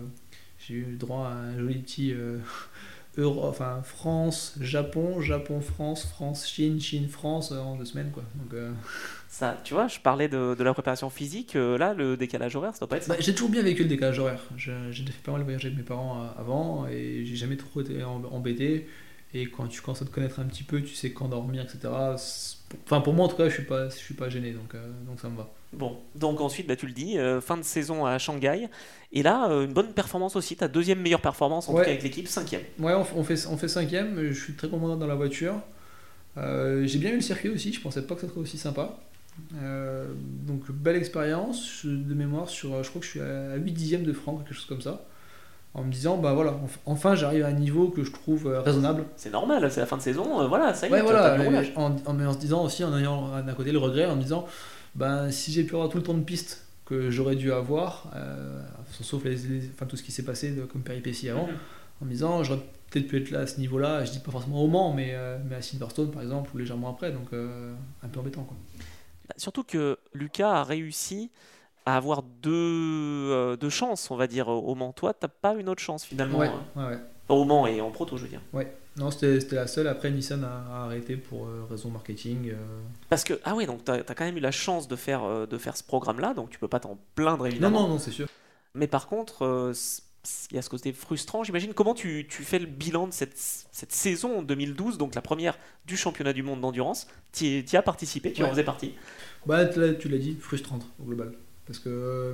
j'ai eu droit à un joli petit Euro, enfin France, Japon, Japon, France, France, Chine, Chine, France en deux semaines quoi. Donc,
ça, tu vois, je parlais de, de la préparation physique, là le décalage horaire, ça doit pas être.
Bah, j'ai toujours bien vécu le décalage horaire. J'ai fait pas mal de voyages avec mes parents avant et j'ai jamais trop été embêté. Et quand tu commences à te connaître un petit peu, tu sais quand dormir, etc. Enfin, pour moi, en tout cas, je suis pas, je suis pas gêné, donc, euh, donc ça me va.
Bon, donc ensuite, bah, tu le dis, euh, fin de saison à Shanghai. Et là, euh, une bonne performance aussi, ta deuxième meilleure performance en tout cas avec l'équipe, cinquième.
Ouais, on, fait, on fait cinquième, je suis très content dans la voiture. J'ai bien eu le circuit aussi, je pensais pas que ça serait aussi sympa. donc, belle expérience de mémoire sur, je crois que je suis à 8 dixièmes de franc, quelque chose comme ça en me disant bah voilà enfin j'arrive à un niveau que je trouve euh, raisonnable.
C'est normal c'est la fin de saison euh, voilà ça y
est voilà, en, en, se disant aussi en ayant d'un côté le regret en me disant ben si j'ai pu avoir tout le temps de piste que j'aurais dû avoir euh, sauf les, enfin, tout ce qui s'est passé de, comme péripétie avant mhm. en me disant j'aurais peut-être pu être là à ce niveau là je dis pas forcément au Mans mais, mais à Silverstone par exemple ou légèrement après donc un peu embêtant quoi.
Surtout que Lucas a réussi à avoir deux, euh, deux, chances, on va dire, au Mans. Toi, t'as pas une autre chance finalement
ouais, hein. ouais,
Au Mans et en proto, je veux dire.
Ouais, non, c'était la seule. Après, Nissan a, arrêté pour euh, raison marketing. Euh.
Parce que, ah oui, donc t'as as quand même eu la chance de faire, de faire ce programme-là, donc tu peux pas t'en plaindre évidemment.
Non, non, non, c'est sûr.
Mais par contre, il y a ce côté frustrant, j'imagine. Comment tu, tu, fais le bilan de cette, cette saison 2012, donc la première du championnat du monde d'endurance Tu y, as participé, tu en faisais partie
Bah, tu l'as dit, frustrante au global. Parce que euh,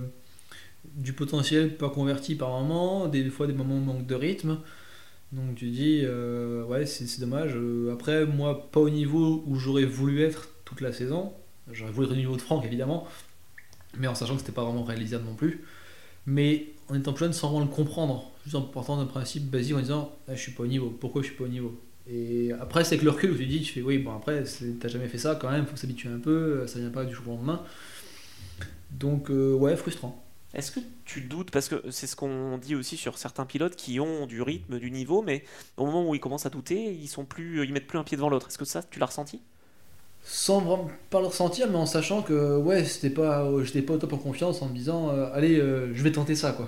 du potentiel pas converti par moment, des fois des moments manque de rythme. Donc tu dis, euh, ouais, c'est dommage. Euh, après, moi, pas au niveau où j'aurais voulu être toute la saison. J'aurais voulu être au niveau de Franck, évidemment, mais en sachant que c'était pas vraiment réalisable non plus. Mais en étant plus jeune, sans vraiment le comprendre, juste en portant un principe basique en disant, ah, je suis pas au niveau, pourquoi je suis pas au niveau? Et après, c'est avec le recul où tu dis, tu fais, oui, bon, après, t'as jamais fait ça quand même, faut s'habituer un peu, ça vient pas du jour au lendemain. Donc, euh, ouais, frustrant.
Est-ce que tu doutes, parce que c'est ce qu'on dit aussi sur certains pilotes qui ont du rythme, du niveau, mais au moment où ils commencent à douter, ils sont plus, ils mettent plus un pied devant l'autre. Est-ce que ça, tu l'as ressenti?
Sans vraiment pas le ressentir, mais en sachant que ouais, c'était pas, j'étais pas au top en confiance, en me disant, euh, allez, euh, je vais tenter ça, quoi.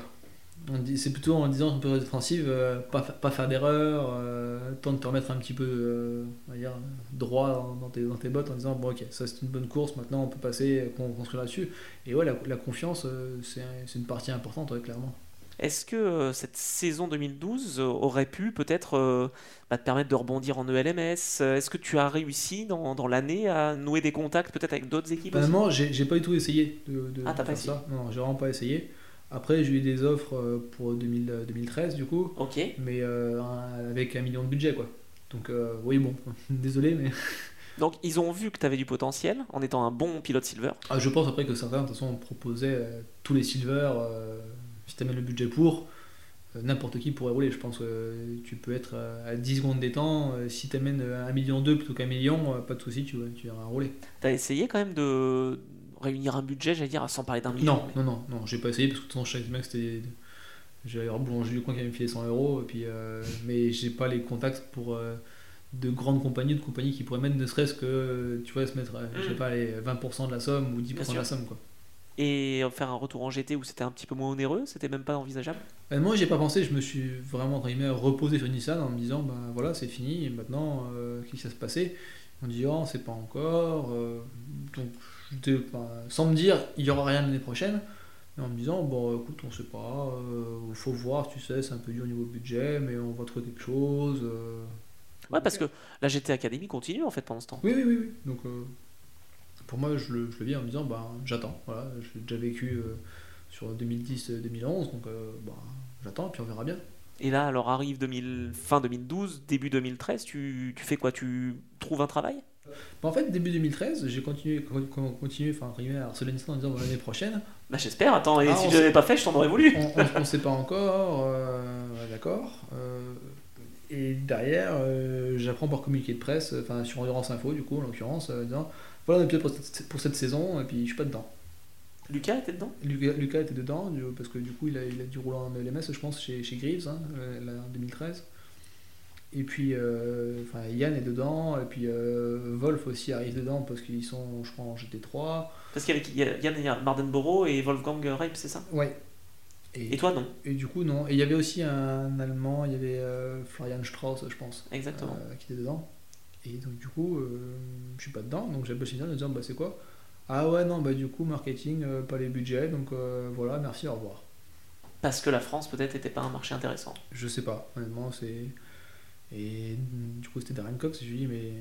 C'est plutôt en disant en période défensive, euh, pas, pas faire d'erreur, euh, temps de te remettre un petit peu euh, dire, droit dans tes, dans tes bottes en disant bon ok ça c'est une bonne course, maintenant on peut passer, construire là-dessus. Et ouais la, la confiance c'est une partie importante clairement.
Est-ce que cette saison 2012 aurait pu peut-être bah, te permettre de rebondir en ELMS Est-ce que tu as réussi dans, dans l'année à nouer des contacts peut-être avec d'autres équipes
Non, j'ai pas du tout essayé de,
ah, pas essayé
ça. Non, j'ai vraiment pas essayé. Après, j'ai eu des offres euh, pour 2013 du coup.
Ok.
Mais euh, avec un million de budget quoi. Donc euh, oui bon, désolé mais.
Donc ils ont vu que tu avais du potentiel en étant un bon pilote silver.
Ah, je pense après que certains de toute façon proposaient tous les silver si tu le budget pour. N'importe qui pourrait rouler, je pense que tu peux être à 10 secondes des temps, si tu amènes 1 million 2 plutôt qu'un million, pas de souci, tu, tu iras rouler.
Tu as essayé quand même de, réunir un budget, j'allais dire, sans parler d'un million.
Non, non, non, non, j'ai pas essayé parce que de toute façon, chaque mec c'était. J'allais voir Boulanger du coin qui avait me filé 100 euros, et puis, euh, mais j'ai pas les contacts pour euh, de grandes compagnies, de compagnies qui pourraient même ne serait-ce que, tu vois, se mettre, je sais mm. pas, les 20% de la somme ou 10% de la somme, quoi.
Et faire un retour en GT où c'était un petit peu moins onéreux, c'était même pas envisageable?
Moi, j'ai pas pensé, je me suis vraiment reposé sur Nissan en me disant, ben voilà, c'est fini, maintenant, euh, qu'est-ce qui va se passer? On dit, oh, c'est pas encore. donc, sans me dire il y aura rien l'année prochaine, mais en me disant bon écoute on sait pas, il euh, faut voir, tu sais, c'est un peu dur au niveau budget, mais on va trouver quelque chose. Euh.
Ouais, parce que la GT Academy continue en fait pendant ce temps.
Oui, oui, oui. oui. Donc, euh, pour moi, je le, je le vis en me disant, bah, j'attends. Voilà, j'ai déjà vécu euh, sur 2010-2011, donc bah, j'attends, puis on verra bien.
Et là, alors arrive 2000, fin 2012, début 2013, tu, tu fais quoi? Tu trouves un travail?
Bah, en fait, début 2013, j'ai continué, con- con- continué, enfin, arrivé à harceler Nissan en disant, l'année prochaine,
Bah j'espère, attends, et
Ah,
si je l'avais pas fait, je t'en aurais voulu.
on ne sait pas encore, euh, d'accord. euh, et derrière, euh, j'apprends par communiqué de presse, enfin sur Endurance Info, du coup, en l'occurrence, disant voilà notre épisode pour cette, pour cette saison, et puis je suis pas dedans.
Lucas était dedans?
Lucas, Lucas était dedans, parce que du coup, il a, il a dû rouler en LMS, je pense, chez, chez Greaves, hein, en 2013. Et puis, euh, enfin, Yann est dedans, et puis euh, Wolf aussi arrive dedans, parce qu'ils sont, je crois, en GT3.
Parce qu'il y a Yann Mardenborough et Wolfgang Reip, c'est ça?
Ouais.
Et toi non?
Et du coup, non. Et il y avait aussi un Allemand, il y avait euh, Florian Strauss, je pense,
Exactement.
qui était dedans. Et donc, du coup, je suis pas dedans. Donc, j'ai bossé en disant, bah, c'est quoi? Ah ouais, non, bah, du coup, marketing, euh, pas les budgets. Donc, euh, voilà, merci, au revoir.
Parce que la France peut-être était pas un marché intéressant.
Je sais pas, honnêtement, c'est. Et du coup, c'était Darren Cox. Et je lui dis, mais.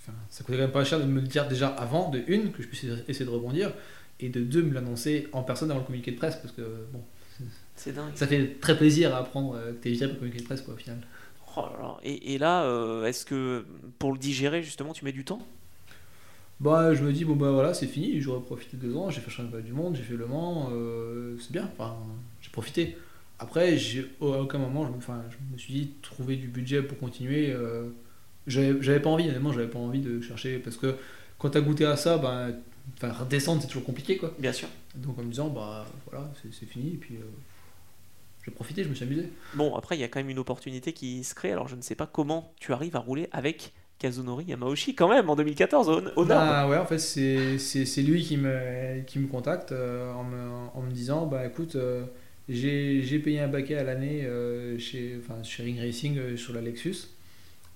Enfin, ça coûtait quand même pas cher de me le dire déjà avant, de une, que je puisse essayer de rebondir, et de deux, me l'annoncer en personne avant le communiqué de presse, parce que, bon,
C'est dingue.
ça fait très plaisir à apprendre euh, que t'es viré pour le communiqué de presse, quoi, au final.
Oh là là. Et, et là, euh, est-ce que pour le digérer, justement, tu mets du temps?
Bah, je me dis, bon, bah voilà, c'est fini, j'aurais profité de deux ans, j'ai fait championnat du monde, j'ai fait Le Mans, euh, c'est bien, enfin, j'ai profité. Après, à aucun moment, je me, enfin, je me suis dit, trouver du budget pour continuer, euh, j'avais, pas envie, honnêtement, j'avais pas envie de chercher, parce que quand t'as goûté à ça, bah, enfin, redescendre, c'est toujours compliqué, quoi.
Bien sûr.
Donc, en me disant, bah, voilà, c'est, fini, et puis, euh, j'ai profité, je me suis amusé.
Bon, après, il y a quand même une opportunité qui se crée. Alors, je ne sais pas comment tu arrives à rouler avec Kazunori Yamauchi, quand même, en 2014, au, au Nord.
Bah ouais, en fait, c'est, lui qui me, qui me contacte euh, en, me, en me disant Bah écoute, euh, j'ai, j'ai payé un baquet à l'année euh, chez, enfin, chez Ring Racing euh, sur la Lexus.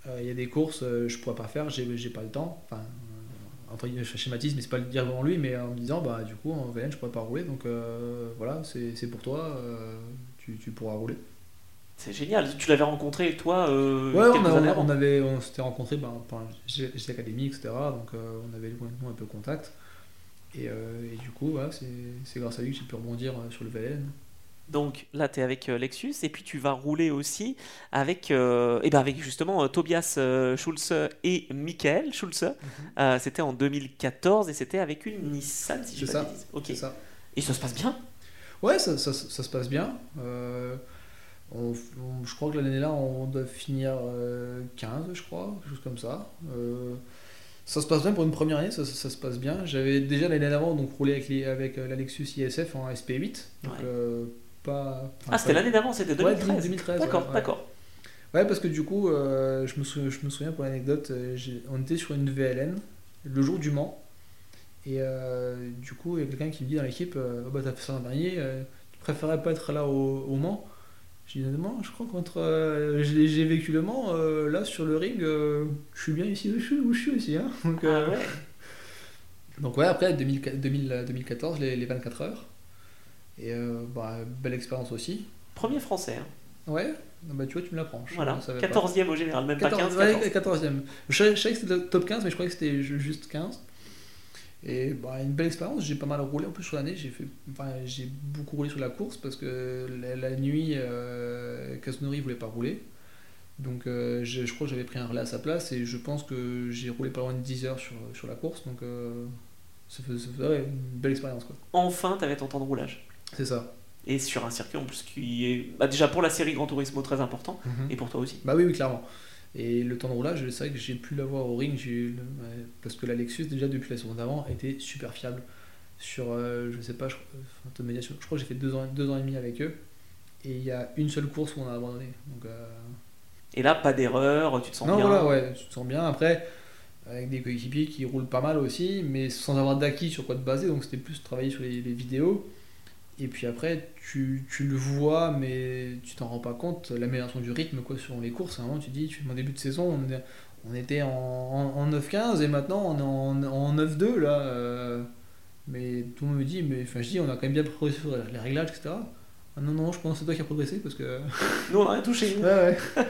Euh, Il y a des courses, je pourrais pas faire, j'ai, j'ai pas le temps. Enfin, entre guillemets, je schématise, mais c'est pas le dire devant lui, mais en me disant Bah du coup, en VN, je pourrais pas rouler, donc voilà, c'est, c'est pour toi, tu, tu pourras rouler.
C'est génial. Tu l'avais rencontré, toi, euh,
Ouais, on, a- avait, on s'était rencontrés ben, pendant GT Academy, etc. Donc euh, on avait un peu contact. Et, euh, et du coup, voilà, c'est c'est grâce à lui que j'ai pu rebondir sur le VLN.
Donc là, tu es avec euh, Lexus et puis tu vas rouler aussi avec, euh, eh ben avec justement euh, Tobias euh, Schulze et Michael Schulze.
Mhm.
C'était en 2014 et c'était avec une Nissan, si je
C'est
ne
ça,
pas Ok.
C'est ça.
Et ça se passe bien?
Ouais, ça, ça- ça se passe bien. On- on- je crois que l'année là, on doit finir euh, 15, je crois, quelque chose comme ça. Ça se passe bien pour une première année, ça, se passe bien. J'avais déjà l'année d'avant donc roulé avec, les, avec la Lexus ISF en SP8. Donc,
Ouais.
Pas, enfin,
Ah, c'était l'année d'avant, c'était
Ouais,
2013.
2013.
D'accord,
ouais,
d'accord.
Ouais, parce que du coup, euh, je, me souviens, je me souviens pour l'anecdote, euh, on était sur une VLN le jour du Mans. Et euh, du coup, il y a quelqu'un qui me dit dans l'équipe euh, Oh bah, T'as fait ça l'an dernier, tu préférais pas être là au, au Mans? J'ai dit Non, je crois qu'entre. j'ai vécu le Mans, là sur le ring, je suis bien ici où je suis, où je suis aussi. Hein. Donc,
Ah ouais.
donc ouais, après 2000 2000 2014, les, les 24 heures. Et euh, bah, belle expérience aussi.
Premier français. hein.
Ouais, bah, tu vois, tu me l'apprends.
Voilà.
ne savais pas.
14e au général, même pas 15,
14, ouais,
14.
14e. Je savais, je savais que c'était le top 15, mais je croyais que c'était ju- juste 15. Et bah, une belle expérience, j'ai pas mal roulé en plus sur l'année, j'ai enfin, beaucoup roulé sur la course parce que la, la nuit, euh, Kazunori voulait pas rouler. Donc euh, je, je crois que j'avais pris un relais à sa place et je pense que j'ai roulé pas loin de 10 heures sur, sur la course, donc euh, ça ouais, une belle expérience quoi.
Enfin, tu avais ton temps de roulage.
C'est ça.
Et sur un circuit en plus qui est bah, déjà pour la série Grand Turismo très important et pour toi aussi.
Bah oui, oui, clairement. Et le temps de roulage, c'est vrai que j'ai pu l'avoir au ring, eu parce que la Lexus, déjà depuis la seconde d'avant, était super fiable. Sur, euh, je sais pas, je, enfin, je crois que j'ai fait deux ans, deux ans et demi avec eux. Et il y a une seule course où on a abandonné. Donc, euh,
Et là, pas d'erreur, tu te sens
non,
bien.
voilà, ouais, tu te sens bien. Après, avec des coéquipiers qui roulent pas mal aussi, mais sans avoir d'acquis sur quoi te baser, donc c'était plus travailler sur les, les vidéos. Et puis après, tu, tu le vois, mais tu t'en rends pas compte, l'amélioration du rythme quoi, sur les courses. À un moment, tu dis, tu en début de saison, on, est- on était en, en, en 9-15 et maintenant on est en, en 9-2 là. euh, mais tout le monde me dit, mais enfin, je dis, on a quand même bien progressé sur les réglages, etc. Ah non, non, je pense que c'est toi qui as progressé parce que.
Nous, on n'a rien touché.
Ouais, ouais.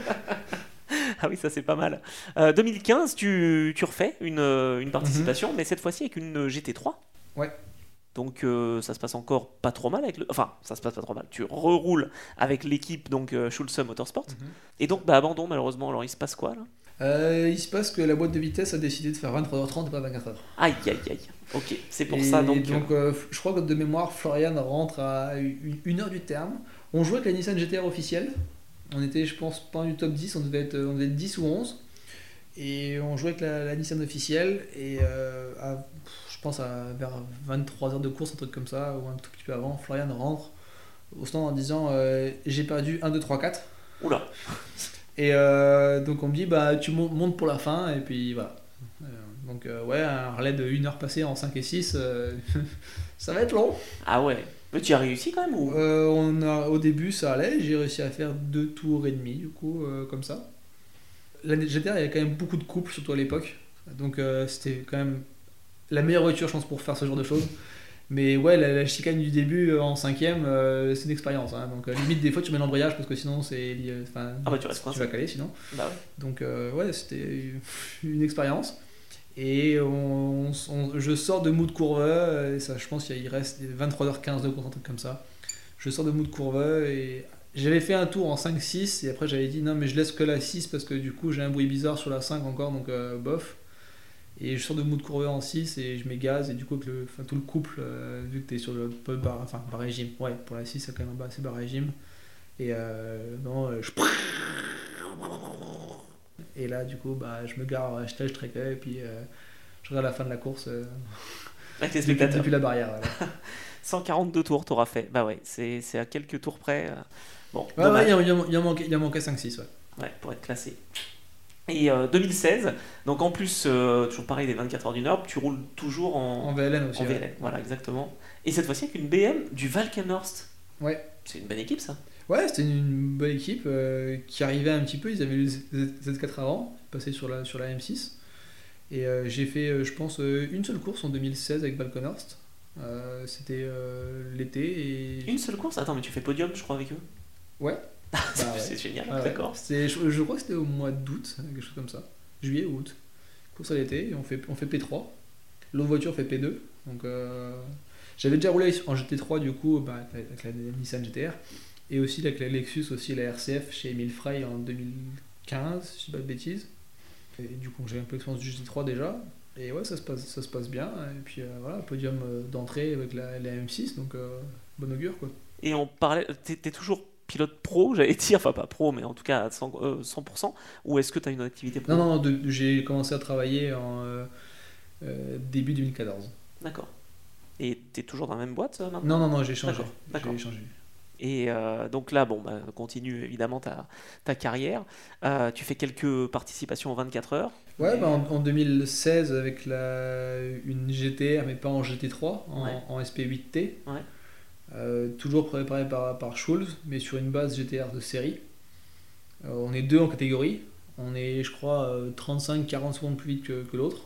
ah oui, ça c'est pas mal. Euh, 2015, tu, tu refais une, euh, une participation, mais cette fois-ci avec une GT3.
Ouais.
Donc euh, ça se passe encore pas trop mal avec le... Enfin, ça se passe pas trop mal. Tu reroules avec l'équipe donc euh, Schulze Motorsport.
Mhm.
Et donc bah, abandon malheureusement. Alors il se passe quoi là?
Euh, il se passe que la boîte de vitesse a décidé de faire 23h30 et pas 24h.
Aïe aïe aïe. Ok, c'est pour
Et
ça donc. euh,
je crois que de mémoire, Florian rentre à une, une heure du terme. On jouait avec la Nissan GTR officielle. On était, je pense, pas du top 10, on devait être, on devait être 10 ou 11. Et on jouait avec la, la Nissan officielle. Et euh, à- je pense à vers 23 heures de course, un truc comme ça, ou un tout petit peu avant, Florian rentre au stand en disant euh, J'ai perdu 1, 2, 3, 4.
Oula.
Et euh, donc on me dit bah tu mon- montes pour la fin et puis voilà. Euh, donc ouais, un relais de 1 heure passée en 5 et 6, euh, ça va être long.
Ah ouais. Mais tu as réussi quand même ou?
On a, au début ça allait, j'ai réussi à faire deux tours et demi du coup comme ça. La GTR il y avait quand même beaucoup de couples surtout à l'époque. Donc euh, c'était quand même la meilleure voiture je pense pour faire ce genre de choses. Mais ouais, la, la chicane du début euh, en cinquième, euh, c'est une expérience. hein. Donc limite des fois tu mets l'embrayage parce que sinon c'est enfin,
Ah bah tu restes
tu vas caler sinon.
Bah ouais.
Donc ouais, c'était une expérience. Et on, on- je sors de mood courve, et ça, je pense qu'il reste 23h15 de truc comme ça. Je sors de mood courve et j'avais fait un tour en 5-6 et après j'avais dit non mais je laisse que la 6 parce que du coup j'ai un bruit bizarre sur la 5 encore donc euh, bof. Et je sors de mood courve en 6 et je m'égase et du coup avec le, enfin, tout le couple, euh, vu que tu es sur le peu bar, enfin, bar régime, ouais pour la 6 c'est quand même un assez bar régime. Et euh, non, je et là, du coup, bah, je me gare à Stage Trekker et puis je regarde la fin de la course
Avec les
depuis,
spectateurs.
depuis la barrière. voilà.
142 tours t'auras fait. Bah ouais, c'est c'est à quelques tours près. Euh. Bon,
Ouais,
dommage.
ouais, il, y en- il y en manquait, il manquait 5-6. Ouais.
Ouais, pour être classé. Et euh, 2016, donc en plus, euh, toujours pareil, les 24 heures du Nord, tu roules toujours en,
En VLN aussi.
en. VLN. Voilà, exactement. Et cette fois-ci avec une BM du Valkenhorst.
Ouais.
C'est une bonne équipe ça.
Ouais, c'était une bonne équipe euh, qui arrivait un petit peu. Ils avaient eu le Z- Z4 avant, passé sur la, sur la M6. Et euh, j'ai fait, euh, je pense, euh, une seule course en 2016 avec Balconhorst. Euh, C'était euh, l'été et.
Une seule course? Attends, mais tu fais podium, je crois, avec eux?
Ouais.
C'est
Bah ouais.
c'est génial,
Ah ouais.
d'accord.
Je, je crois que c'était au mois d'août, quelque chose comme ça. Juillet ou août. Course à l'été, on fait, on fait P3. L'autre voiture fait P2. Donc euh, j'avais déjà roulé en GT3 du coup bah, avec, la, Nissan GTR. Et aussi avec la Lexus, aussi la RCF chez Emile Frey en 2015, si je dis pas de bêtises. Et du coup j'ai un peu l'expérience du GT3 déjà. Et ouais, ça se passe, ça se passe bien. Et puis euh, voilà, podium euh, d'entrée avec la, la M6, donc euh, bon augure quoi.
Et on parlait, t'es toujours pilote pro, j'allais dire, enfin pas pro, mais en tout cas à 100%, euh, 100% ou est-ce que tu as une activité pro
Non, non, non, de- de- j'ai commencé à travailler en euh, euh, début 2014.
D'accord. Et t'es toujours dans la même boîte maintenant?
Non, non, non, j'ai changé.
D'accord.
J'ai changé.
Et donc là, bon, bah, continue évidemment ta, ta carrière. Tu fais quelques participations en 24 heures.
Ouais,
Mais-
bah, en, en 2016 avec la, une GTR, mais pas en GT3, en,
Ouais.
en SP8T.
Ouais.
Euh, toujours préparé par, par Schulz, mais sur une base GTR de série. Euh, on est deux en catégorie. On est, je crois, 35-40 secondes plus vite que, que l'autre,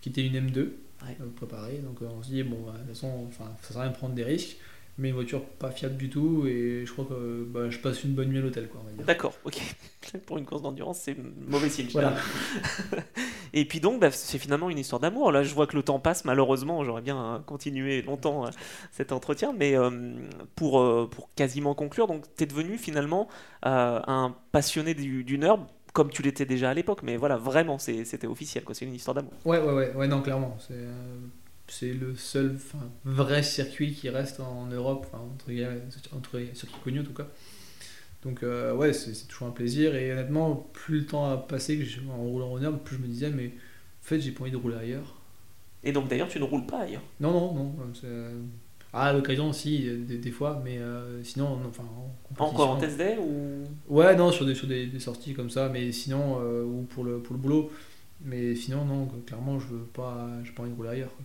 qui était une M2
Ouais.
euh, préparée. Donc euh, on se dit, bon, bah, de toute façon, enfin, ça sert à rien de prendre des risques, mais une voiture pas fiable du tout, et je crois que bah, je passe une bonne nuit à l'hôtel, quoi.
D'accord, ok. Pour une course d'endurance, c'est mauvais signe.
Voilà.
Et puis donc, bah, c'est finalement une histoire d'amour. Là, je vois que le temps passe, malheureusement. J'aurais bien euh, continué longtemps euh, cet entretien. Mais euh, pour, euh, pour quasiment conclure, donc, tu es devenu finalement un passionné du, du NURB, comme tu l'étais déjà à l'époque. Mais voilà, vraiment, c'était officiel. C'est une histoire d'amour.
Ouais, ouais, ouais, ouais, non, clairement. C'est euh, le seul vrai circuit qui reste en Europe, entre, guillemets, entre circuits connus en tout cas. Donc, euh, ouais, c'est toujours un plaisir. Et honnêtement, plus le temps a passé que en roulant en herbe, plus je me disais, mais en fait, j'ai pas envie de rouler ailleurs.
Et donc, d'ailleurs, tu ne roules pas ailleurs?
Non, non, non. Ah, l'occasion aussi, des, des fois, mais euh, sinon, non, enfin, en
encore en test day ou...
Ouais, non, sur des, sur des, des sorties comme ça, mais sinon, euh, ou pour le, pour le boulot. Mais sinon, non, clairement, je veux pas, j'ai pas envie de rouler ailleurs. quoi.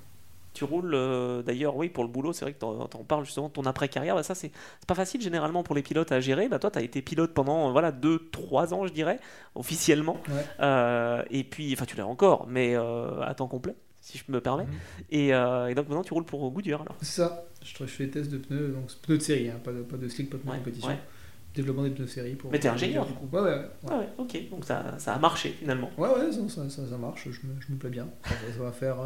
Tu roules euh, d'ailleurs, oui, pour le boulot, c'est vrai que t'en en parles justement de ton après-carrière. Bah, ça, c'est pas facile généralement pour les pilotes à gérer. Bah, toi, tu as été pilote pendant euh, voilà, 2-3 ans, je dirais, officiellement.
Ouais.
Euh, et puis, enfin, tu l'as encore, mais euh, à temps complet, si je me permets.
Mhm.
Et, euh, et donc maintenant, tu roules pour Goodyear alors.
C'est ça, je, je fais des tests de pneus, donc pneus de série, hein, pas, de, pas de slick, pas de
Ouais,
compétition.
ouais.
Développement des pneus série. Pour,
Mais t'es ingénieur
du coup. Ouais, ouais, ouais.
Ah ouais, ok, donc ça, ça a marché finalement.
Ouais, ouais, ça, ça, ça- marche, je me, je me plais bien. Ça, ça va faire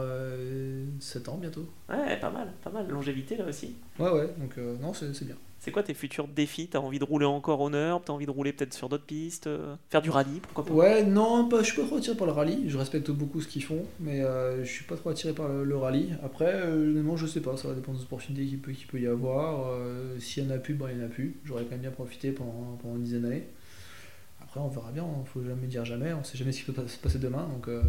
7 ans bientôt.
Ouais, pas mal, pas mal. Longévité là aussi.
Ouais, ouais, donc euh, non, c'est bien.
C'est quoi tes futurs défis? T'as envie de rouler encore au Nerd T'as envie de rouler peut-être sur d'autres pistes? Euh, Faire du rallye, pourquoi pas?
Ouais, non, pas, je suis pas trop attiré par le rallye. Je respecte beaucoup ce qu'ils font, mais euh, je suis pas trop attiré par le, rallye. Après, euh, je sais pas, ça va dépendre des opportunités qu'il peut, y avoir. Euh, S'il y en a plus, bah, il y en a plus. J'aurais quand même bien profité pendant, pendant une dizaine d'années. Après, on verra bien, il faut jamais dire jamais, on sait jamais ce qui peut se passer demain, donc euh,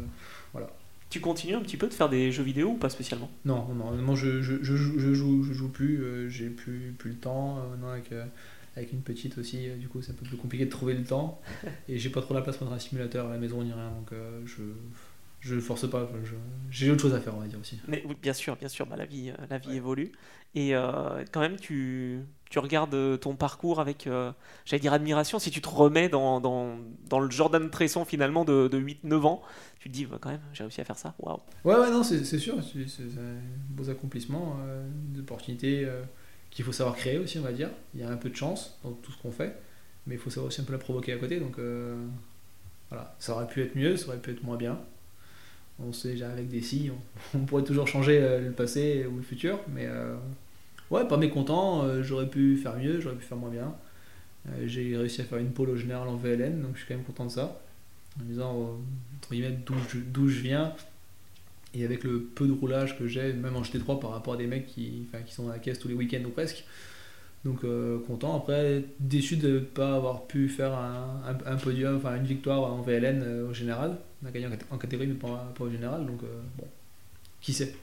Tu continues un petit peu de faire des jeux vidéo ou pas spécialement?
Non, non, honnêtement, je, je, je, joue- je joue, je joue plus, euh, j'ai plus, plus le temps. euh, maintenant, avec, euh, avec une petite aussi, euh, du coup, c'est un peu plus compliqué de trouver le temps. Et j'ai pas trop la place pour un simulateur à la maison ni rien, donc je, je force pas. j'ai autre chose à faire, on va dire aussi.
Mais oui, bien sûr, bien sûr, bah, la vie, la vie évolue. Et quand même, tu, tu regardes euh, ton parcours avec, euh, j'allais dire admiration, si tu te remets dans, le Jordan Tresson finalement de, de 8-9 ans, tu te dis, bah, quand même, j'ai réussi à faire ça, waouh.
Ouais, ouais, non, c'est sûr, c'est un accomplissements, euh, des opportunités euh, qu'il faut savoir créer aussi, on va dire. Il y a un peu de chance dans tout ce qu'on fait, mais il faut savoir aussi un peu la provoquer à côté, donc voilà, ça aurait pu être mieux, ça aurait pu être moins bien. On sait déjà avec des si, on, pourrait toujours changer le passé ou le futur, mais ouais, pas mécontent, euh, j'aurais pu faire mieux, j'aurais pu faire moins bien. Euh, J'ai réussi à faire une pole au général en VLN, donc je suis quand même content de ça. En disant, euh, entre guillemets, d'où je, viens, et avec le peu de roulage que j'ai, même en GT3 par rapport à des mecs qui, qui sont dans la caisse tous les week-ends ou presque. Donc content. Après, déçu de ne pas avoir pu faire un, podium, enfin une victoire en VLN au général. On a gagné en, cat- en catégorie, mais pas, au général. Donc bon, qui sait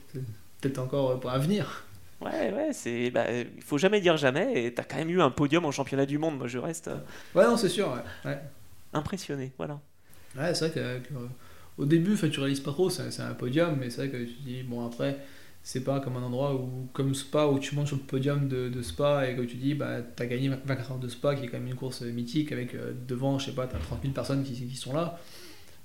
Peut-être encore pour l'avenir.
Ouais, ouais, c'est, bah, il faut jamais dire jamais, et t'as quand même eu un podium en championnat du monde, moi je reste euh,
Ouais, non, c'est sûr. Ouais, ouais.
impressionné, voilà.
Ouais, c'est vrai que, que, euh, au début, tu réalises pas trop, c'est un podium, mais c'est vrai que tu te dis, bon, après, c'est pas comme un endroit où, comme Spa, où tu montes sur le podium de, de Spa et que tu dis, bah, t'as gagné 24 heures de Spa, qui est quand même une course mythique, avec euh, devant, je sais pas, t'as 30 000 personnes qui, qui sont là.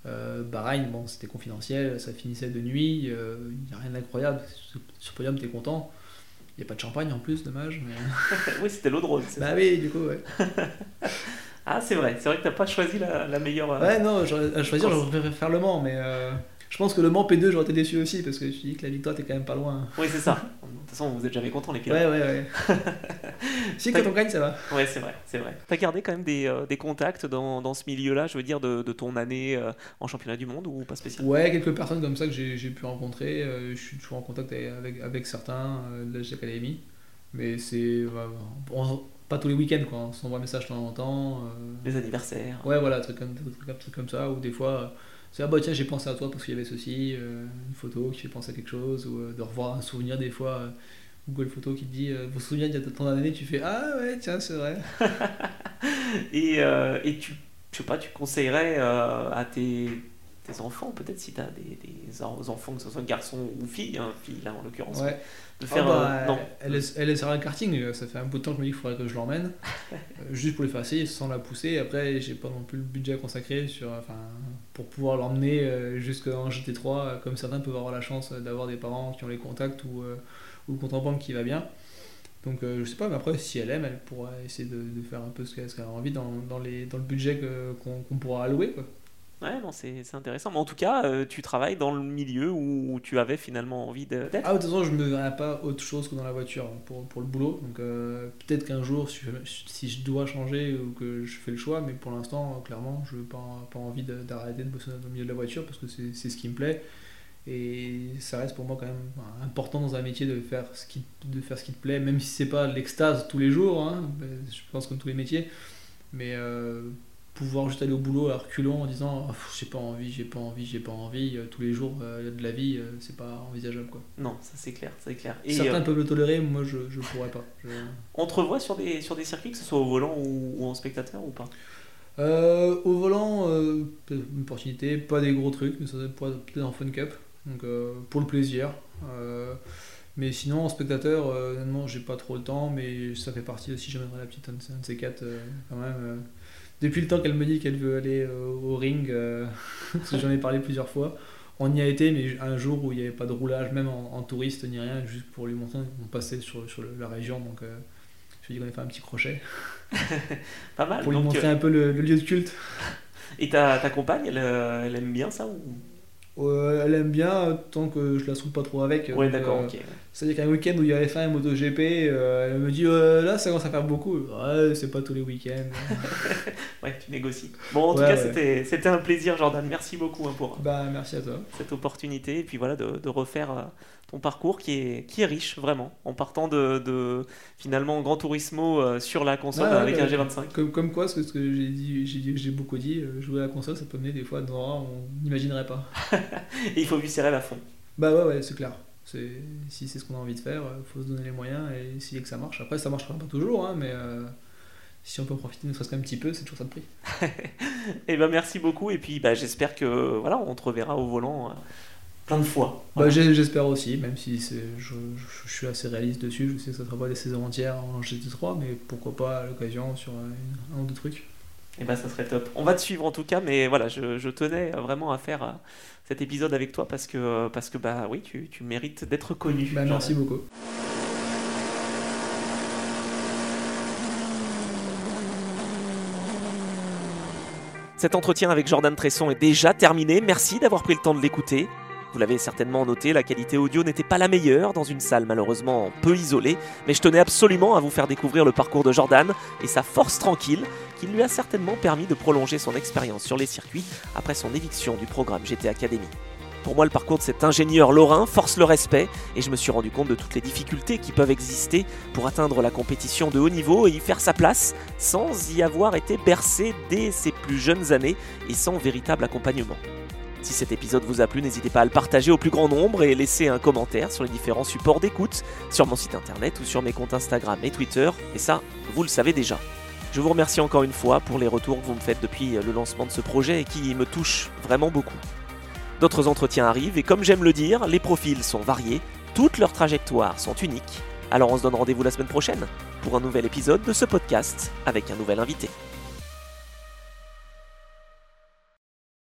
Euh, Bahreïn, bon, c'était confidentiel, ça finissait de nuit, il n'y a rien d'incroyable. Sur, sur le podium, t'es content. Il n'y a pas de champagne en plus, dommage. Mais...
oui, c'était l'eau drôle. c'est
bah
ça.
oui, du coup, ouais.
Ah, c'est vrai, c'est vrai que t'as pas choisi la, la meilleure. euh,
Ouais, non, à choisir,
course.
j'aurais préféré faire le Mans, mais euh, je pense que le Mans P2, j'aurais été déçu aussi, parce que je dis que la victoire, t'es quand même pas loin.
Oui, c'est ça. De toute façon, vous êtes jamais contents, les pilotes.
Ouais, ouais, ouais. si, quand on gagne, ça va.
Ouais, c'est vrai, c'est vrai. T'as gardé quand même des, euh, des contacts dans, dans ce milieu-là, je veux dire, de, de ton année euh, en championnat du monde ou pas spécialement?
Ouais, quelques personnes comme ça que j'ai pu rencontrer. euh, je suis toujours en contact avec, avec certains de la Academy. Mais c'est. pas tous les week-ends, quoi. On s'envoie un message de temps en temps.
Les anniversaires.
Ouais, voilà, trucs comme, trucs, trucs comme ça, ou des fois, c'est ah bah tiens, j'ai pensé à toi parce qu'il y avait ceci, euh, une photo qui fait penser à quelque chose, ou euh, de revoir un souvenir des fois, euh, Google Photo qui te dit, vos souvenirs d'il y a tant d'années, tu fais ah ouais, tiens, c'est vrai.
Et, et tu, je sais pas, tu conseillerais à tes, tes enfants, peut-être si t'as des, des en- enfants, que ce soit garçons ou filles, hein, filles là en l'occurrence,
Ouais.
de
Ah
faire.
bah,
euh, non,
elle, est- elle essaiera le karting, euh, ça fait un bout de temps que je me dis qu'il faudrait que je l'emmène, euh, juste pour les faire essayer sans la pousser. Après, j'ai pas non plus le budget à consacrer sur, enfin, pour pouvoir l'emmener euh, jusqu'en GT3, euh, comme certains peuvent avoir la chance euh, d'avoir des parents qui ont les contacts ou, euh, ou le compte en banque qui va bien. Donc euh, je sais pas, mais après, si elle aime, elle pourra essayer de, de faire un peu ce qu'elle a envie dans, dans, les, dans le budget qu'on qu'on pourra allouer. Quoi.
Ouais, non, c'est intéressant. Mais en tout cas, euh, tu travailles dans le milieu où, tu avais finalement envie d'être.
Ah, de toute façon, je me verrai pas autre chose que dans la voiture hein, pour, pour le boulot. Donc, euh, peut-être qu'un jour, si je, dois changer ou que je fais le choix, mais pour l'instant, euh, clairement, je n'ai pas, pas envie d'arrêter de bosser dans le milieu de la voiture parce que c'est ce qui me plaît. Et ça reste pour moi quand même important dans un métier de faire ce qui, de faire ce qui te plaît, même si c'est pas l'extase tous les jours, hein, je pense comme tous les métiers. Mais euh, pouvoir juste aller au boulot à reculons en disant Oh, pff, j'ai pas envie, j'ai pas envie, j'ai pas envie, euh, tous les jours euh, de la vie, euh, c'est pas envisageable quoi.
Non, ça c'est clair, c'est clair. Et
Certains
euh,
peuvent le tolérer, moi je, je pourrais pas. Je-
on te revoit sur des, sur des circuits, que ce soit au volant ou, ou en spectateur ou pas?
Euh, au volant, une opportunité, pas des gros trucs, mais ça pourrait être peut-être en Fun Cup, donc pour le plaisir. Mais sinon, en spectateur, honnêtement, j'ai pas trop le temps, mais ça fait partie aussi, j'aimerais la petite un de ces- quatre quand même. Depuis le temps qu'elle me dit qu'elle veut aller euh, au ring, euh, parce que j'en ai parlé plusieurs fois, on y a été, mais un jour où il n'y avait pas de roulage, même en, en touriste ni rien, juste pour lui montrer, on passait sur, sur la région, donc euh, Je lui ai dit qu'on allait faire un petit crochet.
Pas mal.
Pour lui
donc,
montrer
euh,
un peu le, le lieu de culte.
Et ta, ta compagne, elle, elle aime bien ça ou...
Euh, elle aime bien euh, tant que je la saoule pas trop avec.
Ouais,
Donc,
d'accord,
euh,
ok.
C'est-à-dire qu'un week-end où il y avait F1 et MotoGP, euh, elle me dit euh, là ça commence à faire beaucoup. Ouais, c'est pas tous les week-ends.
Ouais, tu négocies. Bon, en tout cas,
ouais.
c'était- c'était un plaisir, Jordan. Merci beaucoup hein, pour
bah merci à toi.
cette opportunité et puis voilà de, de refaire euh, ton parcours qui est, qui est riche vraiment en partant de, de finalement Grand Turismo euh, sur la console avec
ouais,
un
ouais.
G25.
Comme, comme quoi, ce que, ce que j'ai dit, j'ai beaucoup dit, euh, jouer à la console ça peut mener des fois dans on n'imaginerait pas.
Et il faut lui serrer la fond.
Bah ouais, ouais, c'est clair. C'est, si c'est ce qu'on a envie de faire, il faut se donner les moyens et essayer que ça marche. Après, ça marchera pas toujours, hein, mais euh, si on peut en profiter ne serait-ce qu'un petit peu, c'est toujours ça de prix.
Et ben merci beaucoup et puis bah, j'espère que voilà on te reverra au volant euh, plein de fois.
Bah,
Voilà.
j'espère aussi, même si je, je- je suis assez réaliste dessus. Je sais que ça sera pas des saisons entières en GT3, mais pourquoi pas à l'occasion sur un, ou deux trucs.
Et ben ça serait top. On va te suivre en tout cas, mais voilà, je, je tenais vraiment à faire euh, cet épisode avec toi parce que parce que bah oui, tu, tu mérites d'être connu.
Bah, merci beaucoup.
Cet entretien avec Jordan Tresson est déjà terminé. Merci d'avoir pris le temps de l'écouter. Vous l'avez certainement noté, la qualité audio n'était pas la meilleure dans une salle malheureusement peu isolée, mais je tenais absolument à vous faire découvrir le parcours de Jordan et sa force tranquille qui lui a certainement permis de prolonger son expérience sur les circuits après son éviction du programme GT Academy. Pour moi, le parcours de cet ingénieur lorrain force le respect et je me suis rendu compte de toutes les difficultés qui peuvent exister pour atteindre la compétition de haut niveau et y faire sa place sans y avoir été bercé dès ses plus jeunes années et sans véritable accompagnement. Si cet épisode vous a plu, n'hésitez pas à le partager au plus grand nombre et laisser un commentaire sur les différents supports d'écoute, sur mon site internet ou sur mes comptes Instagram et Twitter, et ça, vous le savez déjà. Je vous remercie encore une fois pour les retours que vous me faites depuis le lancement de ce projet et qui me touchent vraiment beaucoup. D'autres entretiens arrivent et comme j'aime le dire, les profils sont variés, toutes leurs trajectoires sont uniques. Alors on se donne rendez-vous la semaine prochaine pour un nouvel épisode de ce podcast avec un nouvel invité.